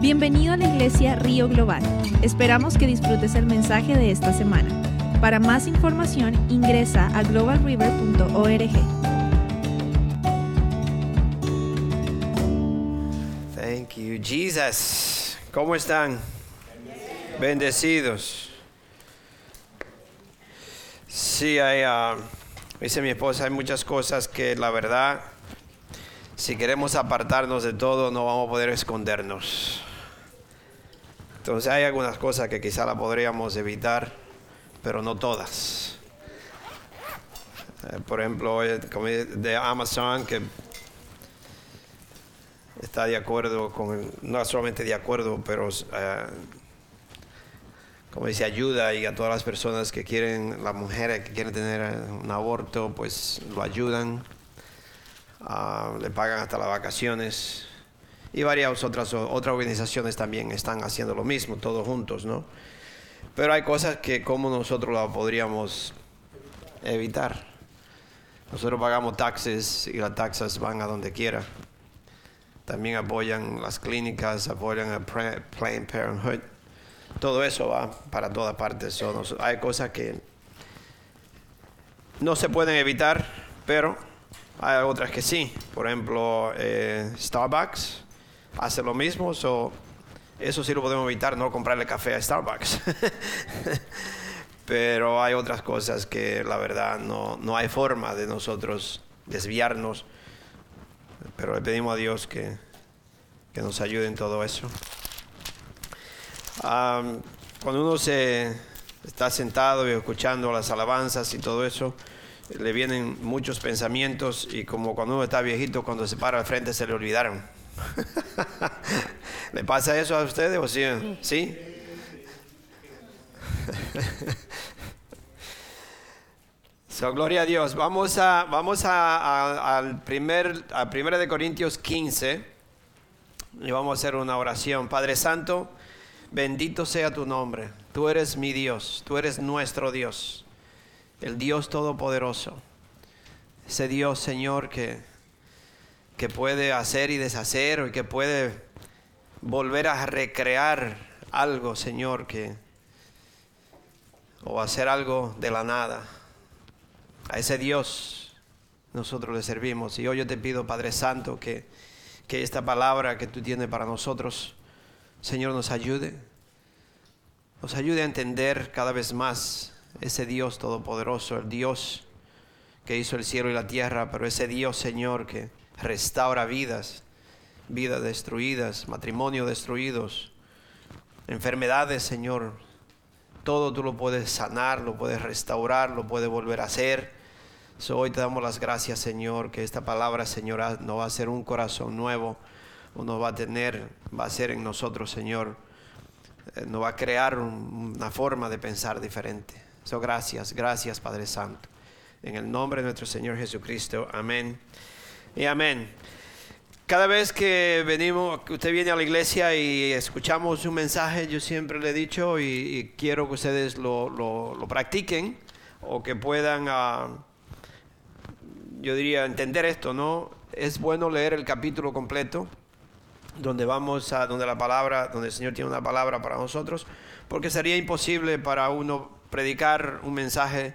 Bienvenido a la iglesia Río Global. Esperamos que disfrutes el mensaje de esta semana. Para más información ingresa a globalriver.org. Thank you, Jesus. ¿Cómo están? Bendecidos. Sí, hay, ah, dice mi esposa, hay muchas cosas que la verdad, si queremos apartarnos de todo, no vamos a poder escondernos. Entonces hay algunas cosas que quizá la podríamos evitar, pero no todas. Eh, por ejemplo, de Amazon, que está de acuerdo con, no solamente de acuerdo, pero eh, como dice, ayuda y a todas las personas que quieren, las mujeres que quieren tener eh, un aborto, pues lo ayudan, Ah, le pagan hasta las vacaciones. Y varias otras, otras organizaciones también están haciendo lo mismo, todos juntos, ¿no? Pero hay cosas que como nosotros las podríamos evitar. Nosotros pagamos taxes y las taxas van a donde quiera. También apoyan las clínicas, apoyan a Planned Parenthood. Todo eso va para todas partes. Hay cosas que no se pueden evitar, pero hay otras que sí. Por ejemplo, eh, Starbucks hace lo mismo. so, eso sí lo podemos evitar, no comprarle café a Starbucks. pero hay otras cosas que la verdad no, no hay forma de nosotros desviarnos. Pero le pedimos a Dios que, que nos ayude en todo eso. Am, cuando uno se está sentado y escuchando las alabanzas y todo eso, le vienen muchos pensamientos y como cuando uno está viejito, cuando se para al frente se le olvidaron. ¿Le pasa eso a ustedes o sí? ¿Sí? So, gloria a Dios. Vamos a, vamos a, a- al primer, a primera de Corintios 15 y vamos a hacer una oración. Padre Santo, bendito sea tu nombre. Tú eres mi Dios, tú eres nuestro Dios, el Dios todopoderoso. Ese Dios, Señor, que, que puede hacer y deshacer y que puede volver a recrear algo, Señor, que o hacer algo de la nada. A ese Dios nosotros le servimos. Y hoy yo te pido, Padre Santo, que, que esta palabra que tú tienes para nosotros, Señor, nos ayude. Nos ayude a entender cada vez más ese Dios todopoderoso, el Dios que hizo el cielo y la tierra, pero ese Dios, Señor, que restaura vidas, vidas destruidas, matrimonios destruidos, enfermedades, Señor, todo tú lo puedes sanar, lo puedes restaurar, lo puedes volver a hacer. Hoy te damos las gracias, Señor, que esta palabra, Señor, nos va a ser un corazón nuevo, nos va a tener, va a ser en nosotros, Señor, eh, nos va a crear un- una forma de pensar diferente. So, gracias, gracias, Padre Santo. En el nombre de nuestro Señor Jesucristo, amén y amén. Cada vez que venimos, que usted viene a la iglesia y escuchamos un mensaje, yo siempre le he dicho y, quiero que ustedes lo, lo- lo practiquen o que puedan, ah, yo diría, entender esto, ¿no? Es bueno leer el capítulo completo, donde vamos a, donde la palabra, donde el Señor tiene una palabra para nosotros, porque sería imposible para uno predicar un mensaje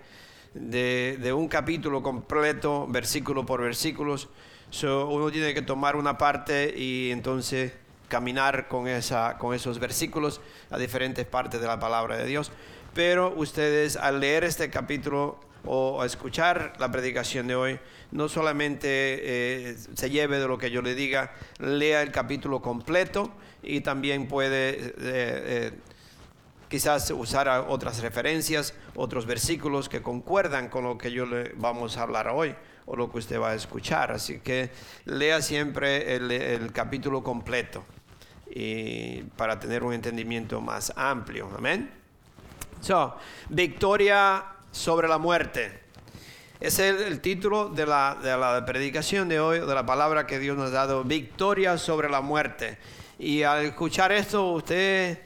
de, de un capítulo completo, versículo por versículos. So, uno tiene que tomar una parte y entonces caminar con, esa, con esos versículos a diferentes partes de la palabra de Dios. Pero ustedes al leer este capítulo o a escuchar la predicación de hoy, no solamente eh, se lleve de lo que yo le diga, lea el capítulo completo y también puede eh, eh, quizás usar otras referencias, otros versículos que concuerdan con lo que yo le vamos a hablar hoy o lo que usted va a escuchar. Así que lea siempre el, capítulo completo y para tener un entendimiento más amplio. Amén. So, victoria sobre la muerte. Es el, el título de la, de la predicación de hoy, de la palabra que Dios nos ha dado, victoria sobre la muerte. Y al escuchar esto, usted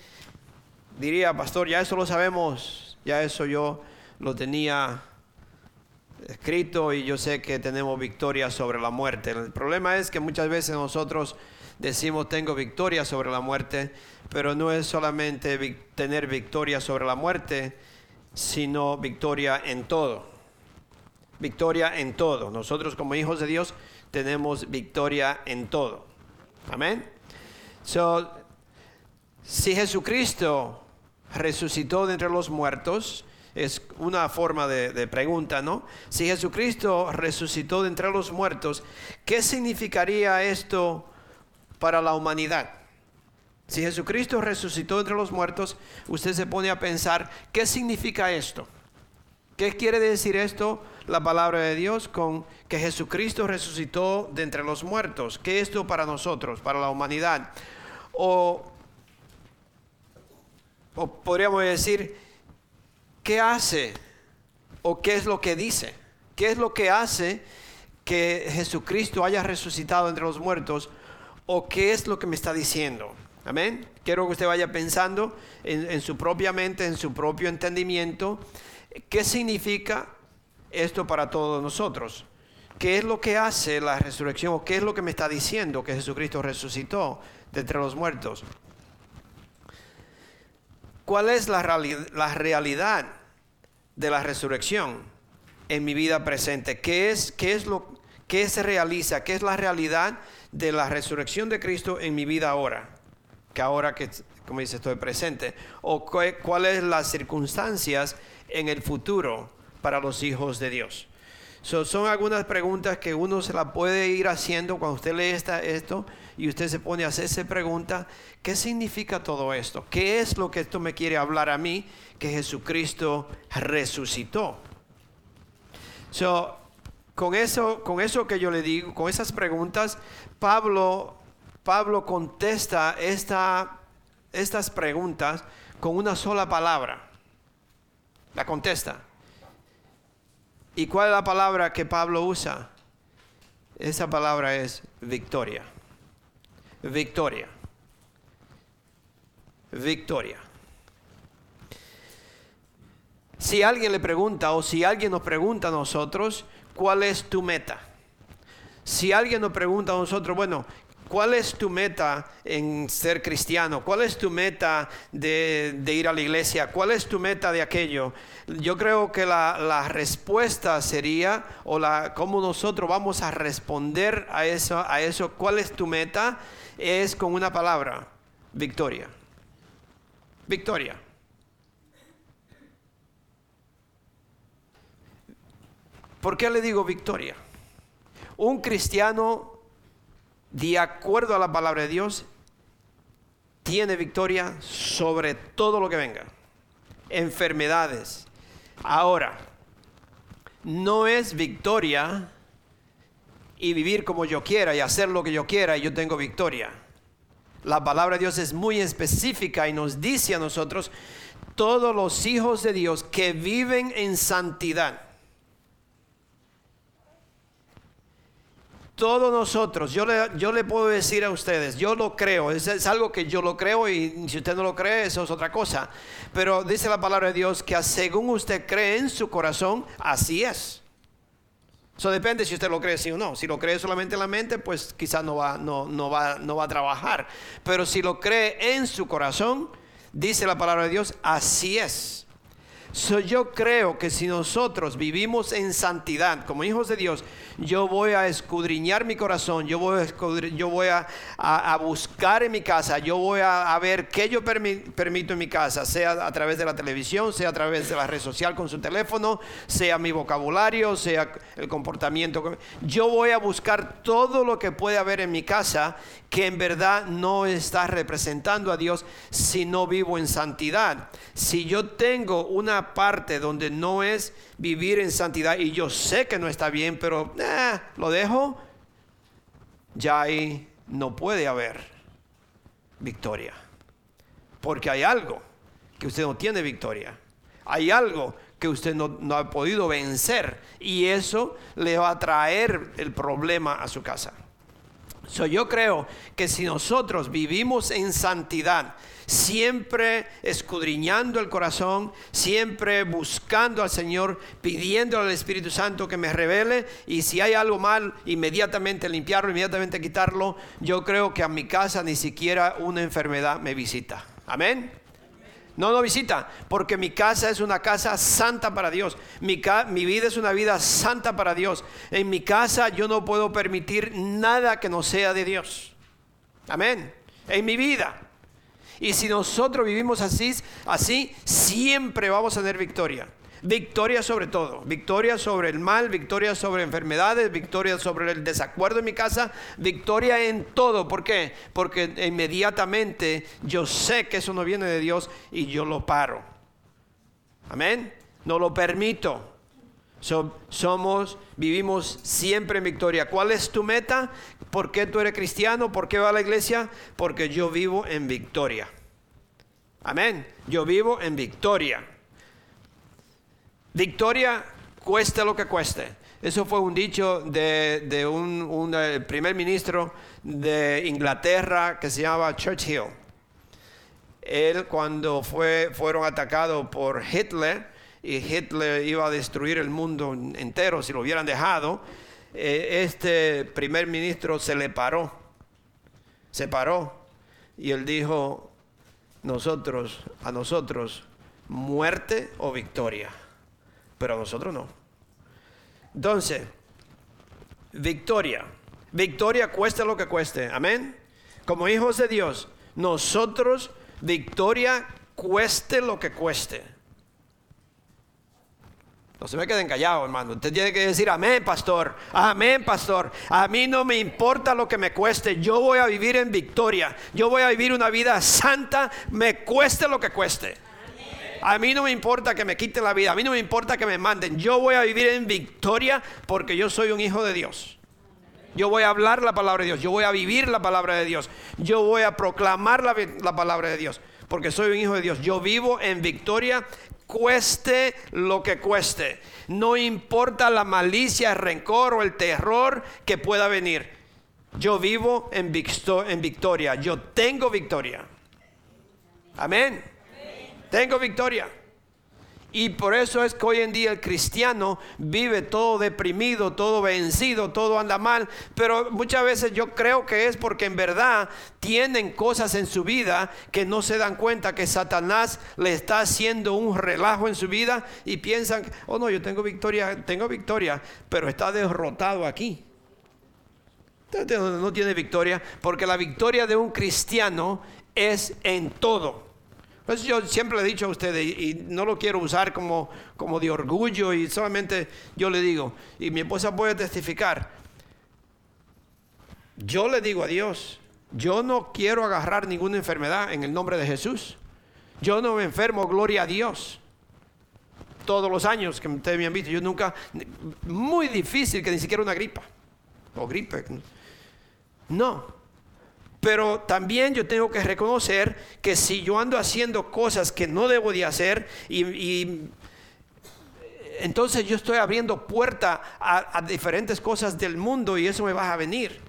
diría, pastor, ya eso lo sabemos, ya eso yo lo tenía escrito y yo sé que tenemos victoria sobre la muerte. El problema es que muchas veces nosotros decimos tengo victoria sobre la muerte, pero no es solamente tener victoria sobre la muerte, sino victoria en todo. Victoria en todo. Nosotros como hijos de Dios tenemos victoria en todo. Amén. So, si Jesucristo resucitó de entre los muertos, es una forma de, pregunta, ¿no? Si Jesucristo resucitó de entre los muertos, ¿qué significaría esto para la humanidad? Si Jesucristo resucitó entre los muertos, usted se pone a pensar, ¿qué significa esto? ¿Qué quiere decir esto, la palabra de Dios, con que Jesucristo resucitó de entre los muertos? ¿Qué es esto para nosotros, para la humanidad? O, o podríamos decir, ¿qué hace o qué es lo que dice? ¿Qué es lo que hace que Jesucristo haya resucitado entre los muertos? ¿O qué es lo que me está diciendo? Amén. Quiero que usted vaya pensando en, su propia mente, en su propio entendimiento, qué significa esto para todos nosotros. ¿Qué es lo que hace la resurrección o qué es lo que me está diciendo que Jesucristo resucitó de entre los muertos? ¿Cuál es la, la realidad de la resurrección en mi vida presente? ¿Qué es, qué es lo que se realiza? ¿Qué es la realidad de la resurrección de Cristo en mi vida ahora? que ahora que, como dice, estoy presente? ¿O cuáles las circunstancias en el futuro para los hijos de Dios? Son algunas preguntas que uno se la puede ir haciendo cuando usted lee esta, esto y usted se pone a hacerse pregunta, ¿qué significa todo esto? ¿Qué es lo que esto me quiere hablar a mí que Jesucristo resucitó? con eso, con eso que yo le digo, con esas preguntas, Pablo Pablo contesta estas preguntas con una sola palabra. La contesta. ¿Y cuál es la palabra que Pablo usa? Esa palabra es victoria. Victoria. Victoria. Si alguien le pregunta o si alguien nos pregunta a nosotros, ¿cuál es tu meta? Si alguien nos pregunta a nosotros, bueno, ¿Cuál es tu meta en ser cristiano? ¿Cuál es tu meta de, ir a la iglesia? ¿Cuál es tu meta de aquello? Yo creo que la, respuesta sería, o la, cómo nosotros vamos a responder a eso, a eso, ¿cuál es tu meta? Es con una palabra, victoria. Victoria. ¿Por qué le digo victoria? Un cristiano de acuerdo a la palabra de Dios, tiene victoria sobre todo lo que venga. Enfermedades. Ahora, no es victoria y vivir como yo quiera y hacer lo que yo quiera y yo tengo victoria. La palabra de Dios es muy específica y nos dice a nosotros, todos los hijos de Dios que viven en santidad todos nosotros, yo le, yo le puedo decir a ustedes, yo lo creo, es, algo que yo lo creo y si usted no lo cree, eso es otra cosa. Pero dice la palabra de Dios que según usted cree en su corazón, así es. Eso depende si usted lo cree sí o no. Si lo cree solamente en la mente, pues quizás no va, no, no, va, no va a trabajar. Pero si lo cree en su corazón, dice la palabra de Dios, así es yo creo que si nosotros vivimos en santidad como hijos de Dios, yo voy a escudriñar mi corazón, yo voy a, yo voy a, buscar en mi casa, yo voy a, ver qué yo permito en mi casa, sea a través de la televisión, sea a través de la red social con su teléfono, sea mi vocabulario, sea el comportamiento. Yo voy a buscar todo lo que puede haber en mi casa que en verdad no está representando a Dios si no vivo en santidad. Si yo tengo una parte donde no es vivir en santidad y yo sé que no está bien, pero eh, lo dejo, ya ahí no puede haber victoria. Porque hay algo que usted no tiene victoria. Hay algo que usted no, no ha podido vencer y eso le va a traer el problema a su casa. So, yo creo que si nosotros vivimos en santidad, siempre escudriñando el corazón, siempre buscando al Señor, pidiendo al Espíritu Santo que me revele y si hay algo mal, inmediatamente limpiarlo, inmediatamente quitarlo, yo creo que a mi casa ni siquiera una enfermedad me visita. Amén. No, no visita, porque mi casa es una casa santa para Dios. Mi, mi, vida es una vida santa para Dios. En mi casa yo no puedo permitir nada que no sea de Dios. Amén. En mi vida. Y si nosotros vivimos así, así siempre vamos a tener victoria. Victoria sobre todo, victoria sobre el mal, victoria sobre enfermedades, victoria sobre el desacuerdo en mi casa, victoria en todo. ¿Por qué? Porque inmediatamente yo sé que eso no viene de Dios y yo lo paro. Amén. No lo permito. Somos, vivimos siempre en victoria. ¿Cuál es tu meta? ¿Por qué tú eres cristiano? ¿Por qué va a la iglesia? Porque yo vivo en victoria. Amén. Yo vivo en victoria. Victoria cueste lo que cueste. Eso fue un dicho de, un, eh, primer ministro de Inglaterra que se llamaba Churchill. Él cuando fue, fueron atacados por Hitler y Hitler iba a destruir el mundo entero si lo hubieran dejado, eh, este primer ministro se le paró, se paró y él dijo, nosotros, a nosotros, muerte o victoria pero a nosotros no. Entonces, victoria. Victoria cueste lo que cueste. Amén. Como hijos de Dios, nosotros, victoria cueste lo que cueste. No se me queden callados, hermano. Usted tiene que decir, amén, pastor. Amén, pastor. A mí no me importa lo que me cueste. Yo voy a vivir en victoria. Yo voy a vivir una vida santa, me cueste lo que cueste. A mí no me importa que me quiten la vida, a mí no me importa que me manden. Yo voy a vivir en victoria porque yo soy un hijo de Dios. Yo voy a hablar la palabra de Dios, yo voy a vivir la palabra de Dios, yo voy a proclamar la, la palabra de Dios porque soy un hijo de Dios. Yo vivo en victoria cueste lo que cueste. No importa la malicia, el rencor o el terror que pueda venir. Yo vivo en, victoria. Yo tengo victoria. Amén. Tengo victoria. Y por eso es que hoy en día el cristiano vive todo deprimido, todo vencido, todo anda mal. Pero muchas veces yo creo que es porque en verdad tienen cosas en su vida que no se dan cuenta que Satanás le está haciendo un relajo en su vida y piensan, oh no, yo tengo victoria, tengo victoria, pero está derrotado aquí. No tiene victoria porque la victoria de un cristiano es en todo. Pues yo siempre le he dicho a ustedes, y, no lo quiero usar como, como de orgullo, y solamente yo le digo, y mi esposa puede testificar, yo le digo a Dios, yo no quiero agarrar ninguna enfermedad en el nombre de Jesús. Yo no me enfermo, gloria a Dios. Todos los años que ustedes me han visto, yo nunca, muy difícil que ni siquiera una gripa o gripe. No, pero también yo tengo que reconocer que si yo ando haciendo cosas que no debo de hacer y, entonces yo estoy abriendo puerta a, diferentes cosas del mundo y eso me va a venir.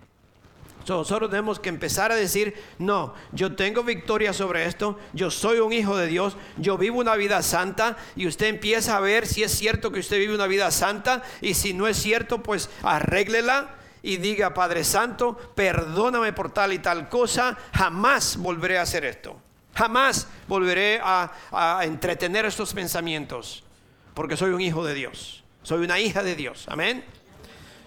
nosotros tenemos que empezar a decir, no, yo tengo victoria sobre esto, yo soy un hijo de Dios, yo vivo una vida santa y usted empieza a ver si es cierto que usted vive una vida santa y si no es cierto, pues arréglela y diga, Padre Santo, perdóname por tal y tal cosa, jamás volveré a hacer esto. Jamás volveré a, entretener estos pensamientos, porque soy un hijo de Dios, soy una hija de Dios. Amén.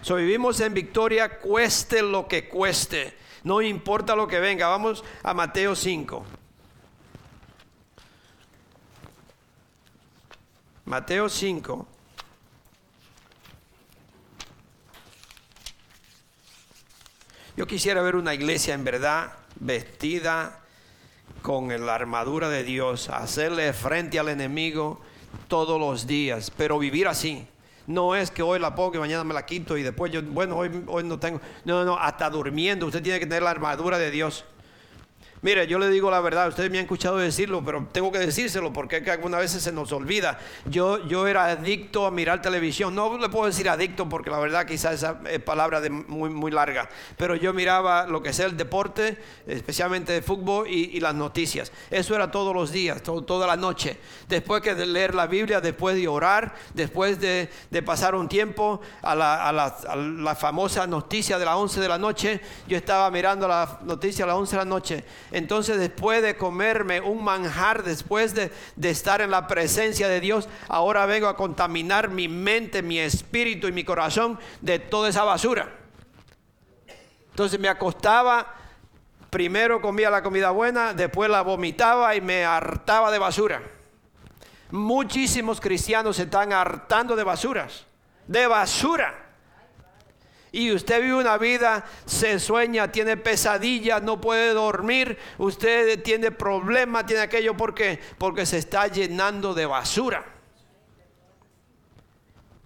So, vivimos en victoria, cueste lo que cueste, no importa lo que venga. Vamos a Mateo 5. Mateo 5. Yo quisiera ver una iglesia en verdad vestida con la armadura de Dios, hacerle frente al enemigo todos los días, pero vivir así. No es que hoy la pongo y mañana me la quito y después yo, bueno, hoy, hoy no tengo. No, no, hasta durmiendo usted tiene que tener la armadura de Dios. Mire, yo le digo la verdad, ustedes me han escuchado decirlo, pero tengo que decírselo porque es que algunas veces se nos olvida. Yo, yo era adicto a mirar televisión. No le puedo decir adicto porque la verdad quizás esa es palabra de muy, muy larga. Pero yo miraba lo que es el deporte, especialmente de fútbol y, las noticias. Eso era todos los días, toda la noche. Después que de leer la Biblia, después de orar, después de, pasar un tiempo a la, a, la, a la famosa noticia de las 11 de la noche, yo estaba mirando la noticia a las 11 de la noche entonces después de comerme un manjar, después de, estar en la presencia de Dios, ahora vengo a contaminar mi mente, mi espíritu y mi corazón de toda esa basura. Entonces me acostaba, primero comía la comida buena, después la vomitaba y me hartaba de basura. Muchísimos cristianos se están hartando de basuras, de basura y usted vive una vida, se sueña, tiene pesadillas, no puede dormir, usted tiene problemas, tiene aquello porque porque se está llenando de basura.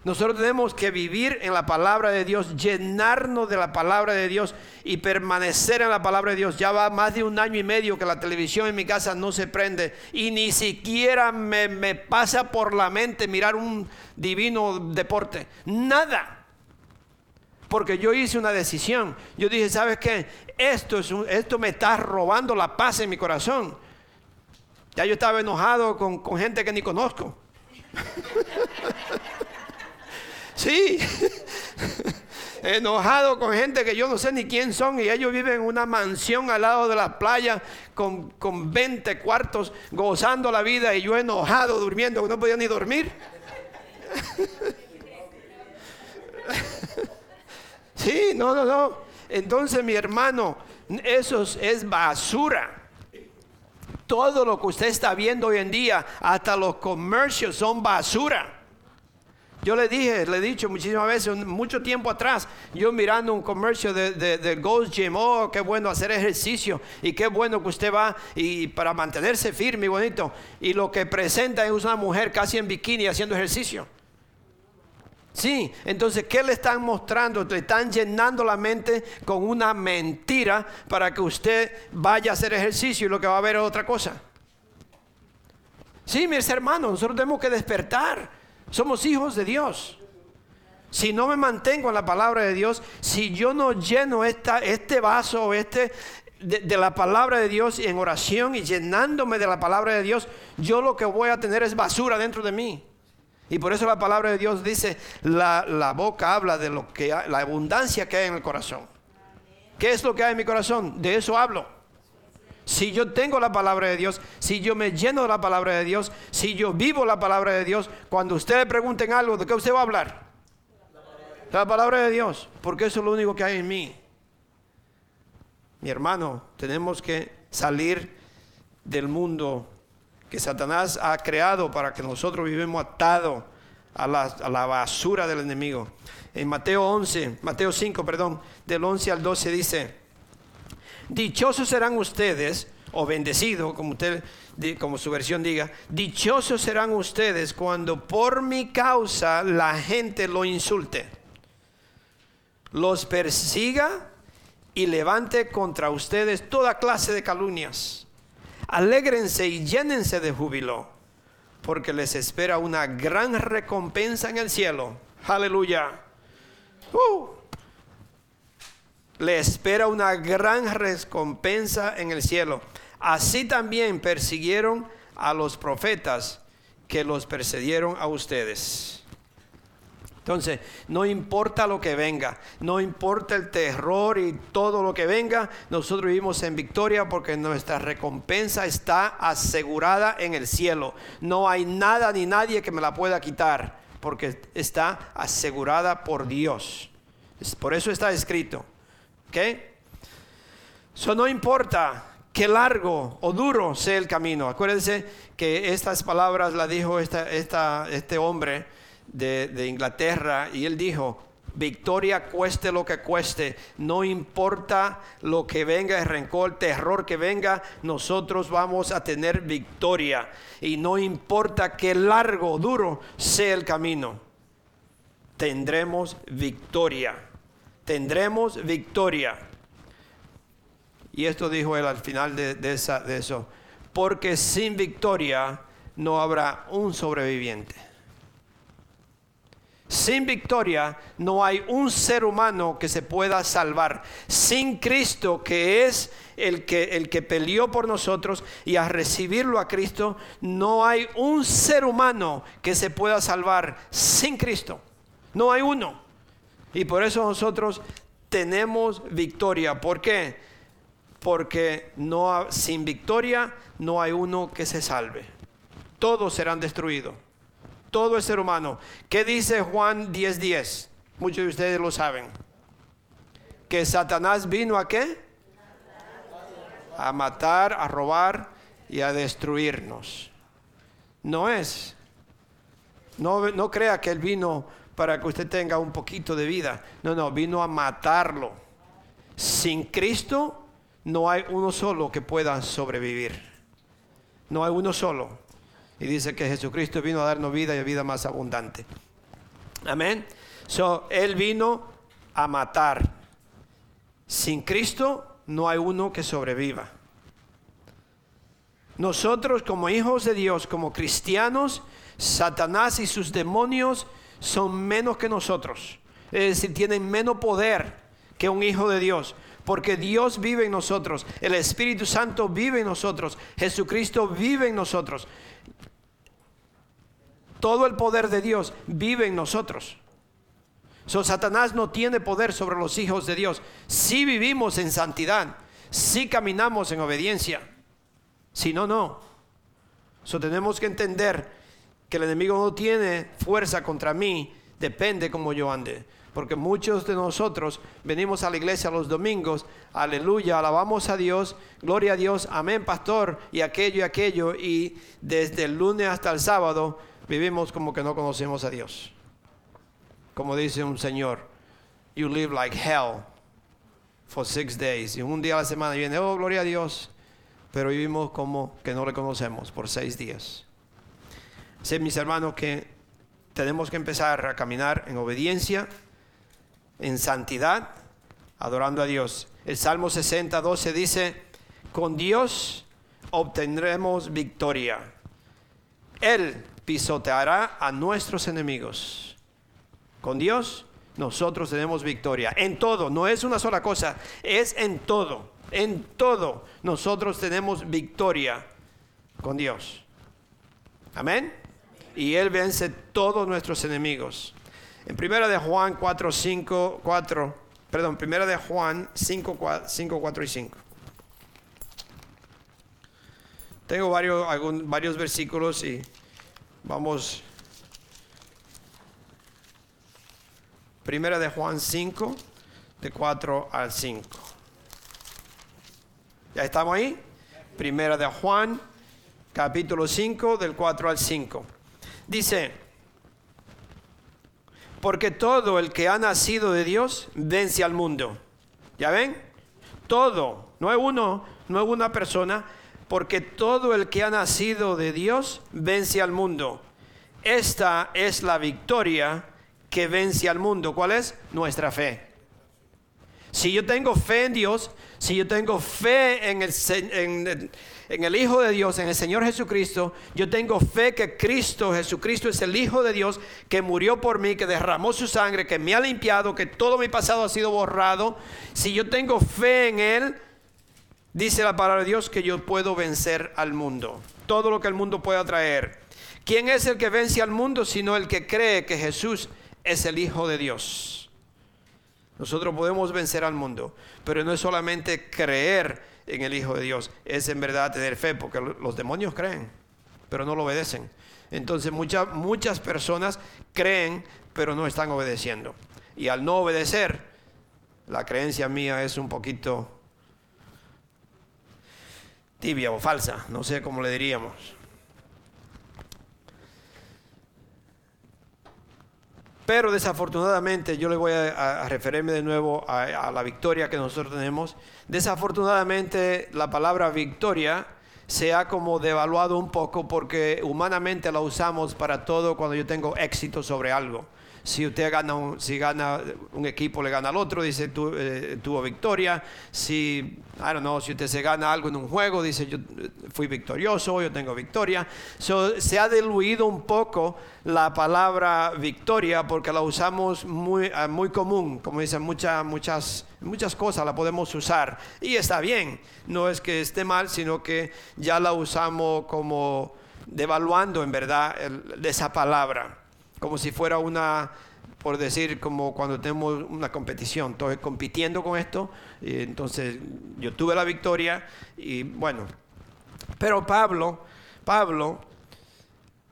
Nosotros tenemos que vivir en la palabra de Dios, llenarnos de la palabra de Dios y permanecer en la palabra de Dios. Ya va más de un año y medio que la televisión en mi casa no se prende y ni siquiera me, me pasa por la mente mirar un divino deporte. Nada. Porque yo hice una decisión. Yo dije, ¿sabes qué? Esto, es esto me está robando la paz en mi corazón. Ya yo estaba enojado con, gente que ni conozco. sí. enojado con gente que yo no sé ni quién son y ellos viven en una mansión al lado de la playa con, con 20 cuartos gozando la vida y yo enojado durmiendo, no podía ni dormir. Sí, no, no, no. Entonces, mi hermano, eso es basura. Todo lo que usted está viendo hoy en día, hasta los comercios son basura. Yo le dije, le he dicho muchísimas veces, mucho tiempo atrás, yo mirando un comercio de, de, Ghost Gym, oh, qué bueno hacer ejercicio y qué bueno que usted va y para mantenerse firme y bonito. Y lo que presenta es una mujer casi en bikini haciendo ejercicio. Sí, entonces, ¿qué le están mostrando? Le están llenando la mente con una mentira para que usted vaya a hacer ejercicio y lo que va a ver es otra cosa. Sí, mis hermanos, nosotros tenemos que despertar. Somos hijos de Dios. Si no me mantengo en la palabra de Dios, si yo no lleno esta, este vaso este, de, de, la palabra de Dios en oración y llenándome de la palabra de Dios, yo lo que voy a tener es basura dentro de mí. Y por eso la palabra de Dios dice, la, boca habla de lo que la abundancia que hay en el corazón. ¿Qué es lo que hay en mi corazón? De eso hablo. Si yo tengo la palabra de Dios, si yo me lleno de la palabra de Dios, si yo vivo la palabra de Dios, cuando usted pregunten algo, ¿de qué usted va a hablar? La palabra de Dios, porque eso es lo único que hay en mí. Mi hermano, tenemos que salir del mundo que Satanás ha creado para que nosotros vivamos atados a la, basura del enemigo. En Mateo 11, Mateo 5, perdón, del 11 al 12 dice, dichosos serán ustedes, o bendecidos, como usted, como su versión diga, dichosos serán ustedes cuando por mi causa la gente lo insulte, los persiga y levante contra ustedes toda clase de calumnias Alégrense y llénense de júbilo, porque les espera una gran recompensa en el cielo. Aleluya. Uh. Le espera una gran recompensa en el cielo. Así también persiguieron a los profetas que los precedieron a ustedes. Entonces, no importa lo que venga, no importa el terror y todo lo que venga, nosotros vivimos en victoria porque nuestra recompensa está asegurada en el cielo. No hay nada ni nadie que me la pueda quitar porque está asegurada por Dios. Por eso está escrito. ¿Ok? Eso no importa qué largo o duro sea el camino. Acuérdense que estas palabras las dijo este hombre de, Inglaterra y él dijo, victoria cueste lo que cueste, no importa lo que venga, el rencor, el terror que venga, nosotros vamos a tener victoria. Y no importa qué largo, duro sea el camino, tendremos victoria. Tendremos victoria. Y esto dijo él al final de, de eso. Porque sin victoria no habrá un sobreviviente. Sin victoria no hay un ser humano que se pueda salvar. Sin Cristo, que es el que, el que peleó por nosotros, y a recibirlo a Cristo, no hay un ser humano que se pueda salvar sin Cristo. No hay uno. Y por eso nosotros tenemos victoria. ¿Por qué? Porque no, sin victoria no hay uno que se salve. Todos serán destruidos todo el ser humano. ¿Qué dice Juan 10:10? 10? Muchos de ustedes lo saben. Que Satanás vino a qué? A matar, a robar y a destruirnos. No es. No, no crea que Él vino para que usted tenga un poquito de vida. No, no, vino a matarlo. Sin Cristo no hay uno solo que pueda sobrevivir. No hay uno solo. Y dice que Jesucristo vino a darnos vida y vida más abundante. Amén. So, él vino a matar. Sin Cristo no hay uno que sobreviva. Nosotros como hijos de Dios, como cristianos, Satanás y sus demonios son menos que nosotros. Es decir, tienen menos poder que un hijo de Dios. Porque Dios vive en nosotros. El Espíritu Santo vive en nosotros. Jesucristo vive en nosotros todo el poder de Dios vive en nosotros. So, Satanás no tiene poder sobre los hijos de Dios. Si vivimos en santidad, si caminamos en obediencia. Si no, no. So, tenemos que entender que el enemigo no tiene fuerza contra mí, depende como yo ande. Porque muchos de nosotros venimos a la iglesia los domingos, aleluya, alabamos a Dios, gloria a Dios, amén, pastor, y aquello y aquello, y desde el lunes hasta el sábado vivimos como que no conocemos a Dios. Como dice un señor, you live like hell for six days. Y un día a la semana viene, oh, gloria a Dios. Pero vivimos como que no le conocemos por seis días. Sé, mis hermanos, que tenemos que empezar a caminar en obediencia, en santidad, adorando a Dios. El Salmo 60, 12 dice, con Dios obtendremos victoria. Él pisoteará a nuestros enemigos. Con Dios nosotros tenemos victoria. En todo, no es una sola cosa, es en todo. En todo nosotros tenemos victoria con Dios. Amén. Y Él vence todos nuestros enemigos. En primera de Juan 4, 5, 4, perdón, primera de Juan 5, 5 4 y 5. Tengo varios, varios versículos y Vamos. Primera de Juan 5, de 4 al 5. ¿Ya estamos ahí? Primera de Juan, capítulo 5, del 4 al 5. Dice, porque todo el que ha nacido de Dios vence al mundo. ¿Ya ven? Todo, no es uno, no es una persona, porque todo el que ha nacido de Dios vence al mundo. Esta es la victoria que vence al mundo. ¿Cuál es? Nuestra fe. Si yo tengo fe en Dios, si yo tengo fe en el, Hijo de Dios, en el Señor Jesucristo, yo tengo fe que Cristo, Jesucristo es el Hijo de Dios, que murió por mí, que derramó su sangre, que me ha limpiado, que todo mi pasado ha sido borrado. Si yo tengo fe en Él, Dice la palabra de Dios que yo puedo vencer al mundo. Todo lo que el mundo pueda traer. ¿Quién es el que vence al mundo sino el que cree que Jesús es el Hijo de Dios? Nosotros podemos vencer al mundo, pero no es solamente creer en el Hijo de Dios, es en verdad tener fe, porque los demonios creen, pero no lo obedecen. Entonces muchas, muchas personas creen, pero no están obedeciendo. Y al no obedecer, la creencia mía es un poquito tibia o falsa, no sé cómo le diríamos. Pero desafortunadamente, yo le voy a, referirme de nuevo a, la victoria que nosotros tenemos. Desafortunadamente, la palabra victoria se ha como devaluado un poco porque humanamente la usamos para todo cuando yo tengo éxito sobre algo. Si usted gana un, si gana un equipo, le gana al otro, dice tu, eh, tuvo victoria. Si, I don't know, si usted se gana algo en un juego, dice yo eh, fui victorioso, yo tengo victoria. se ha diluido un poco la palabra victoria porque la usamos muy, ah, muy común, como dicen muchas, muchas, muchas cosas la podemos usar. Y está bien, no es que esté mal, sino que ya la usamos como devaluando en verdad de esa palabra como si fuera una, por decir, como cuando tenemos una competición, estoy compitiendo con esto, y entonces yo tuve la victoria y bueno, pero Pablo, Pablo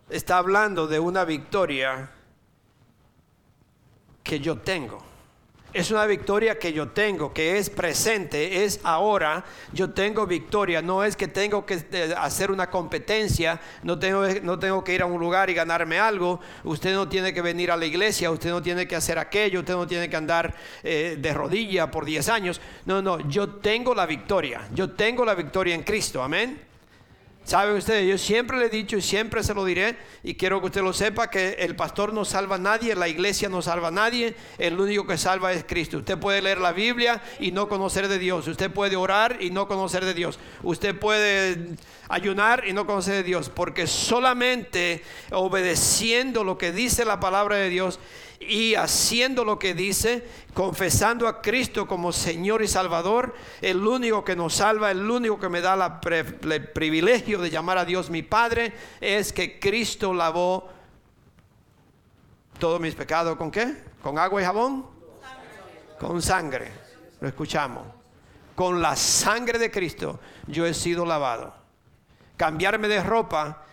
está hablando de una victoria que yo tengo es una victoria que yo tengo, que es presente, es ahora. Yo tengo victoria, no es que tengo que eh, hacer una competencia, no tengo, no tengo que ir a un lugar y ganarme algo. Usted no tiene que venir a la iglesia, usted no tiene que hacer aquello, usted no tiene que andar eh, de rodilla por 10 años. No, no, yo tengo la victoria, yo tengo la victoria en Cristo, amén. Saben ustedes, yo siempre le he dicho y siempre se lo diré y quiero que usted lo sepa que el pastor no salva a nadie, la iglesia no salva a nadie, el único que salva es Cristo. Usted puede leer la Biblia y no conocer de Dios, usted puede orar y no conocer de Dios, usted puede ayunar y no conocer de Dios, porque solamente obedeciendo lo que dice la palabra de Dios y haciendo lo que dice, confesando a Cristo como Señor y Salvador, el único que nos salva, el único que me da el privilegio de llamar a Dios mi Padre, es que Cristo lavó todos mis pecados con qué? ¿Con agua y jabón? Con sangre. Lo escuchamos. Con la sangre de Cristo yo he sido lavado. Cambiarme de ropa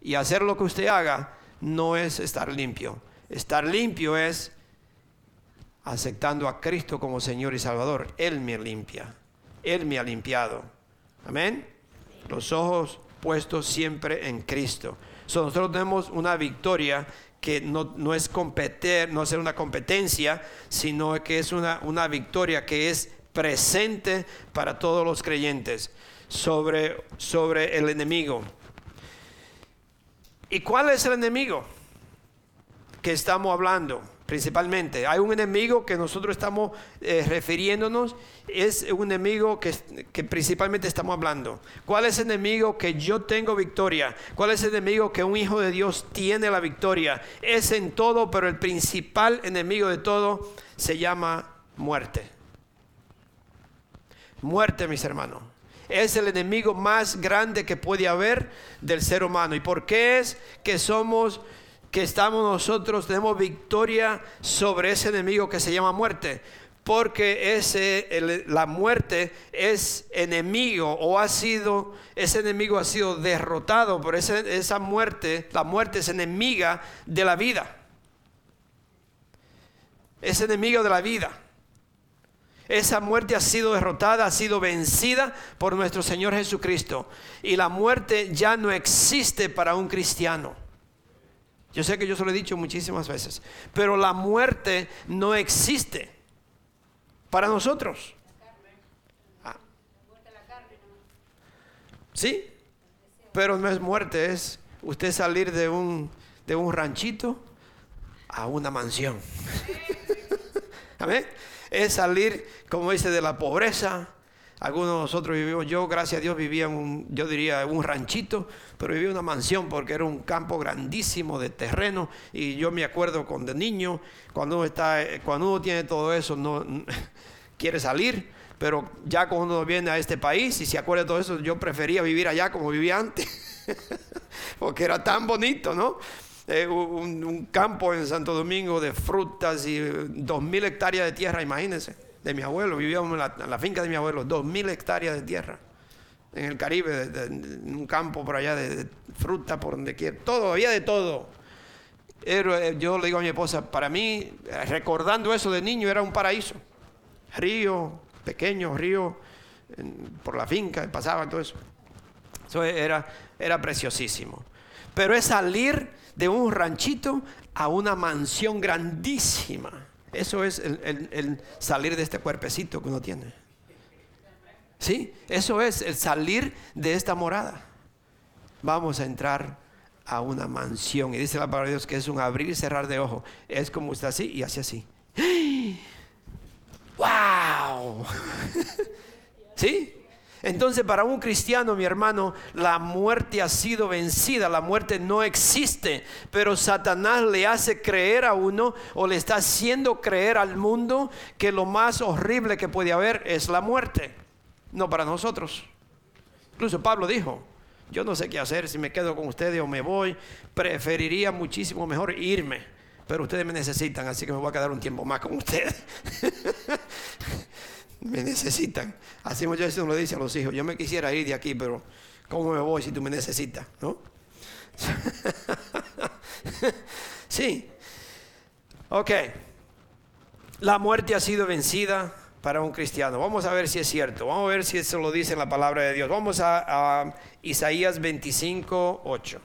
y hacer lo que usted haga no es estar limpio Estar limpio es aceptando a Cristo como Señor y Salvador. Él me limpia. Él me ha limpiado. Amén. Los ojos puestos siempre en Cristo. nosotros tenemos una victoria que no, es competir, no es una competencia, sino que es una, una victoria que es presente para todos los creyentes sobre, sobre el enemigo. ¿Y cuál es el enemigo? Que estamos hablando principalmente. Hay un enemigo que nosotros estamos eh, refiriéndonos, es un enemigo que, que, principalmente estamos hablando. ¿Cuál es el enemigo que yo tengo victoria? ¿Cuál es el enemigo que un hijo de Dios tiene la victoria? Es en todo, pero el principal enemigo de todo se llama muerte. Muerte, mis hermanos. Es el enemigo más grande que puede haber del ser humano. ¿Y por qué es que somos que estamos nosotros, tenemos victoria sobre ese enemigo que se llama muerte. Porque ese, la muerte es enemigo o ha sido, ese enemigo ha sido derrotado, por esa muerte, la muerte es enemiga de la vida. Es enemigo de la vida. Esa muerte ha sido derrotada, ha sido vencida por nuestro Señor Jesucristo. Y la muerte ya no existe para un cristiano. Yo sé que yo se lo he dicho muchísimas veces, pero la muerte no existe para nosotros. Ah. Sí, pero no es muerte, es usted salir de un, de un ranchito a una mansión. Amén. Es salir, como dice, de la pobreza algunos de nosotros vivimos, yo gracias a Dios vivía en un, yo diría, un ranchito, pero vivía en una mansión porque era un campo grandísimo de terreno y yo me acuerdo cuando de niño, cuando uno, está, cuando uno tiene todo eso, no quiere salir, pero ya cuando uno viene a este país y se acuerda de todo eso, yo prefería vivir allá como vivía antes, porque era tan bonito, ¿no? Eh, un, un, campo en Santo Domingo de frutas y dos mil hectáreas de tierra, imagínense de mi abuelo, vivíamos en la, finca de mi abuelo, dos mil hectáreas de tierra, en el Caribe, en un campo por allá de, fruta, por donde quiera, todo, había de todo. Eh, yo le digo a mi esposa, para mí, recordando eso de niño, era un paraíso. Río, pequeño río, por la finca, pasaba todo eso. Eso era, era preciosísimo. Pero es salir de un ranchito a una mansión grandísima eso es el, salir de este cuerpecito que uno tiene. ¿Sí? Eso es el salir de esta morada. Vamos a entrar a una mansión. Y dice la palabra de Dios que es un abrir y cerrar de ojo. Es como está así y hace así. ¡Wow! ¿Sí? Entonces para un cristiano, mi hermano, la muerte ha sido vencida, la muerte no existe, pero Satanás le hace creer a uno o le está haciendo creer al mundo que lo más horrible que puede haber es la muerte, no para nosotros. Incluso Pablo dijo, yo no sé qué hacer, si me quedo con ustedes o me voy, preferiría muchísimo mejor irme, pero ustedes me necesitan, así que me voy a quedar un tiempo más con ustedes. me necesitan. Así muchas veces uno le dice a los hijos, yo me quisiera ir de aquí, pero ¿cómo me voy si tú me necesitas? ¿No? sí. Ok. La muerte ha sido vencida para un cristiano. Vamos a ver si es cierto. Vamos a ver si eso lo dice en la palabra de Dios. Vamos a, Isaías 25, 8.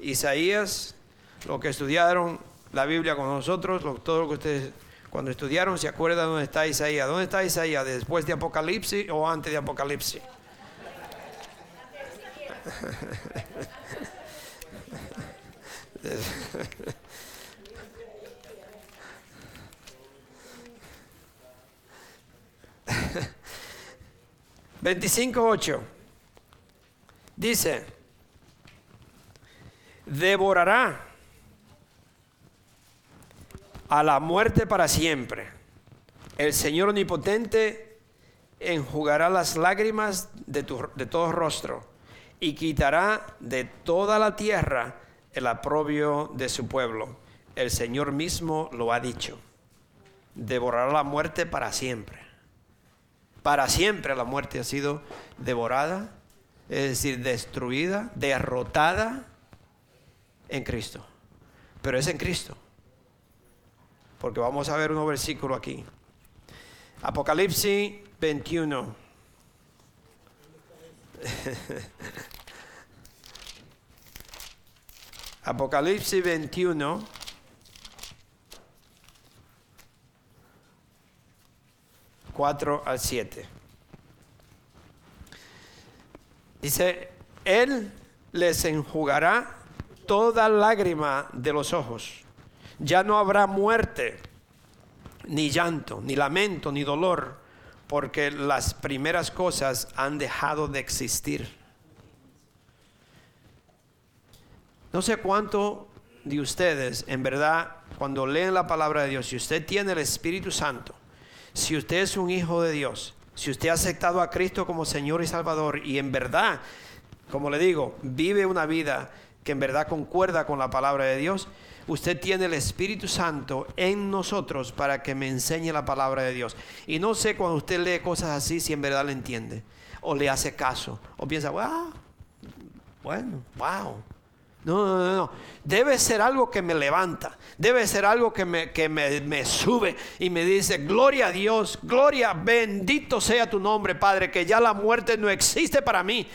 Isaías, lo que estudiaron la Biblia con nosotros, todo lo que ustedes cuando estudiaron, ¿se acuerdan dónde está Isaías? ¿Dónde está Isaías? ¿Después de Apocalipsis o antes de Apocalipsis? ...25.8... ...dice... ...devorará a la muerte para siempre. El Señor omnipotente enjugará las lágrimas de, de todo rostro y quitará de toda la tierra el aprobio de su pueblo. El Señor mismo lo ha dicho. Devorará la muerte para siempre. Para siempre la muerte ha sido devorada, es decir, destruida, derrotada en Cristo. Pero es en Cristo porque vamos a ver un versículo aquí. Apocalipsis 21. Apocalipsis 21. Cuatro al 7. Dice, Él les enjugará toda lágrima de los ojos ya no habrá muerte, ni llanto, ni lamento, ni dolor, porque las primeras cosas han dejado de existir. No sé cuánto de ustedes, en verdad, cuando leen la palabra de Dios, si usted tiene el Espíritu Santo, si usted es un hijo de Dios, si usted ha aceptado a Cristo como Señor y Salvador y en verdad, como le digo, vive una vida que en verdad concuerda con la palabra de Dios, usted tiene el Espíritu Santo en nosotros para que me enseñe la palabra de Dios. Y no sé cuando usted lee cosas así si en verdad le entiende o le hace caso o piensa, wow, bueno, wow. No, no, no, Debe ser algo que me levanta. Debe ser algo que, me, que me, me, sube y me dice, gloria a Dios, gloria, bendito sea tu nombre, Padre, que ya la muerte no existe para mí.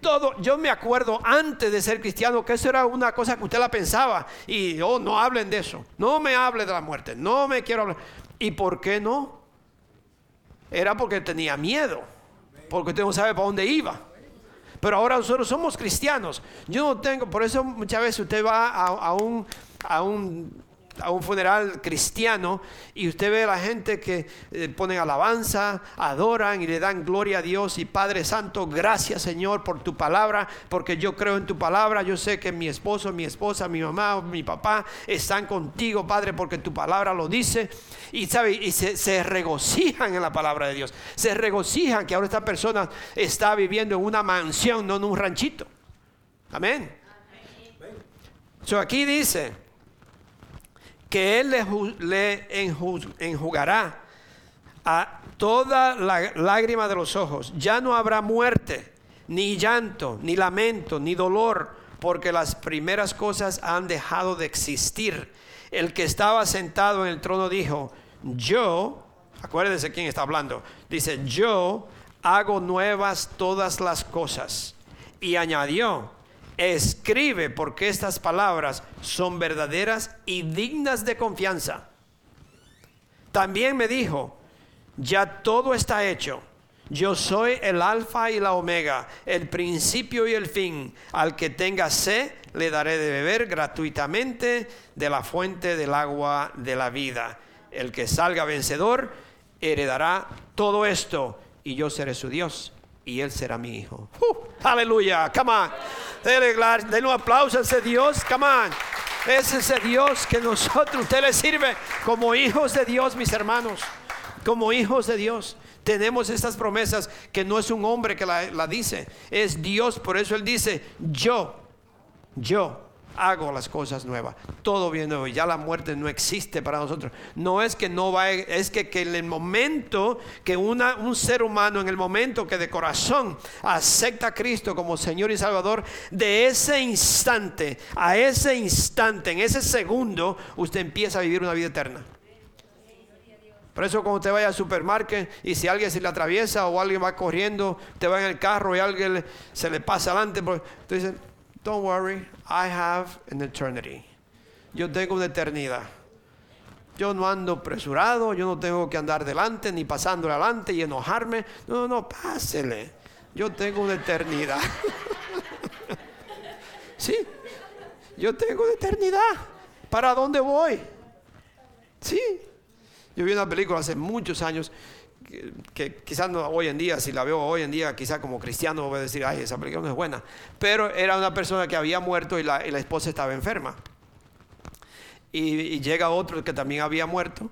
Todo, yo me acuerdo antes de ser cristiano que eso era una cosa que usted la pensaba y, oh, no hablen de eso. No me hable de la muerte, no me quiero hablar. ¿Y por qué no? Era porque tenía miedo, porque usted no sabe para dónde iba. Pero ahora nosotros somos cristianos. Yo no tengo, por eso muchas veces usted va a, un, a un a un funeral cristiano y usted ve a la gente que eh, ponen alabanza, adoran y le dan gloria a Dios y Padre Santo, gracias Señor por tu palabra, porque yo creo en tu palabra, yo sé que mi esposo, mi esposa, mi mamá, mi papá están contigo, Padre, porque tu palabra lo dice y sabe y se, regocijan en la palabra de Dios, se regocijan que ahora esta persona está viviendo en una mansión, no en un ranchito. Amén. Aquí dice, que Él le, enjugará a toda la lágrima de los ojos. Ya no habrá muerte, ni llanto, ni lamento, ni dolor, porque las primeras cosas han dejado de existir. El que estaba sentado en el trono dijo, yo, acuérdense quién está hablando, dice, yo hago nuevas todas las cosas. Y añadió, escribe porque estas palabras son verdaderas y dignas de confianza. También me dijo, ya todo está hecho. Yo soy el alfa y la omega, el principio y el fin. Al que tenga sed, le daré de beber gratuitamente de la fuente del agua de la vida. El que salga vencedor, heredará todo esto, y yo seré su Dios, y él será mi hijo. Aleluya, come on. Denle, un aplauso a ese Dios, come on. Es ese Dios que nosotros, usted le sirve como hijos de Dios, mis hermanos. Como hijos de Dios. Tenemos estas promesas que no es un hombre que la, la dice, es Dios. Por eso Él dice, yo, yo hago las cosas nuevas. Todo bien nuevo. Ya la muerte no existe para nosotros. No es que no va, es que, que en el momento que una, un ser humano, en el momento que de corazón acepta a Cristo como Señor y Salvador, de ese instante a ese instante, en ese segundo, usted empieza a vivir una vida eterna. Por eso cuando usted vaya al supermercado y si alguien se le atraviesa o alguien va corriendo, te va en el carro y alguien se le pasa adelante, pues, don't worry, I have an eternity. Yo tengo una eternidad. Yo no ando apresurado, yo no tengo que andar delante ni pasando adelante y enojarme. No, no, pásele. Yo tengo una eternidad. sí, yo tengo una eternidad. ¿Para dónde voy? Sí. Yo vi una película hace muchos años que, quizás no hoy en día, si la veo hoy en día, quizás como cristiano voy a decir, ay, esa película no es buena. Pero era una persona que había muerto y la, esposa estaba enferma. Y, llega otro que también había muerto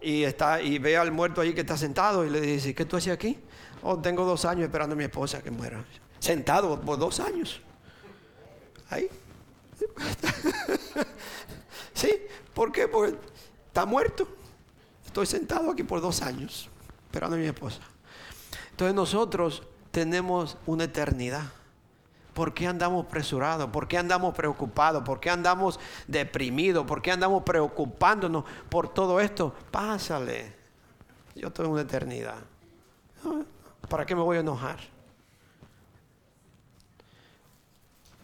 y, está, y ve al muerto ahí que está sentado y le dice, ¿qué tú haces aquí? Oh, tengo dos años esperando a mi esposa que muera. Sentado por dos años. Ahí. sí, ¿por qué? Porque está muerto. Estoy sentado aquí por dos años esperando a mi esposa. Entonces nosotros tenemos una eternidad. ¿Por qué andamos apresurados? ¿Por qué andamos preocupados? ¿Por qué andamos deprimidos? ¿Por qué andamos preocupándonos por todo esto? Pásale. Yo tengo una eternidad. ¿Para qué me voy a enojar?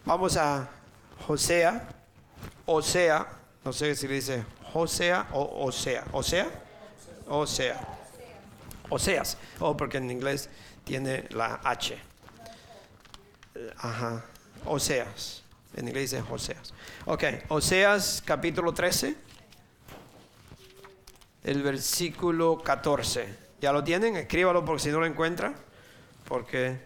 Vamos a Josea, Osea, no sé si le dice Josea o Osea, Osea, Osea. Oseas, o oh, porque en inglés tiene la H. Ajá, Oseas. En inglés dice Oseas. Ok, Oseas capítulo 13, el versículo 14. ¿Ya lo tienen? Escríbalo porque si no lo encuentra, porque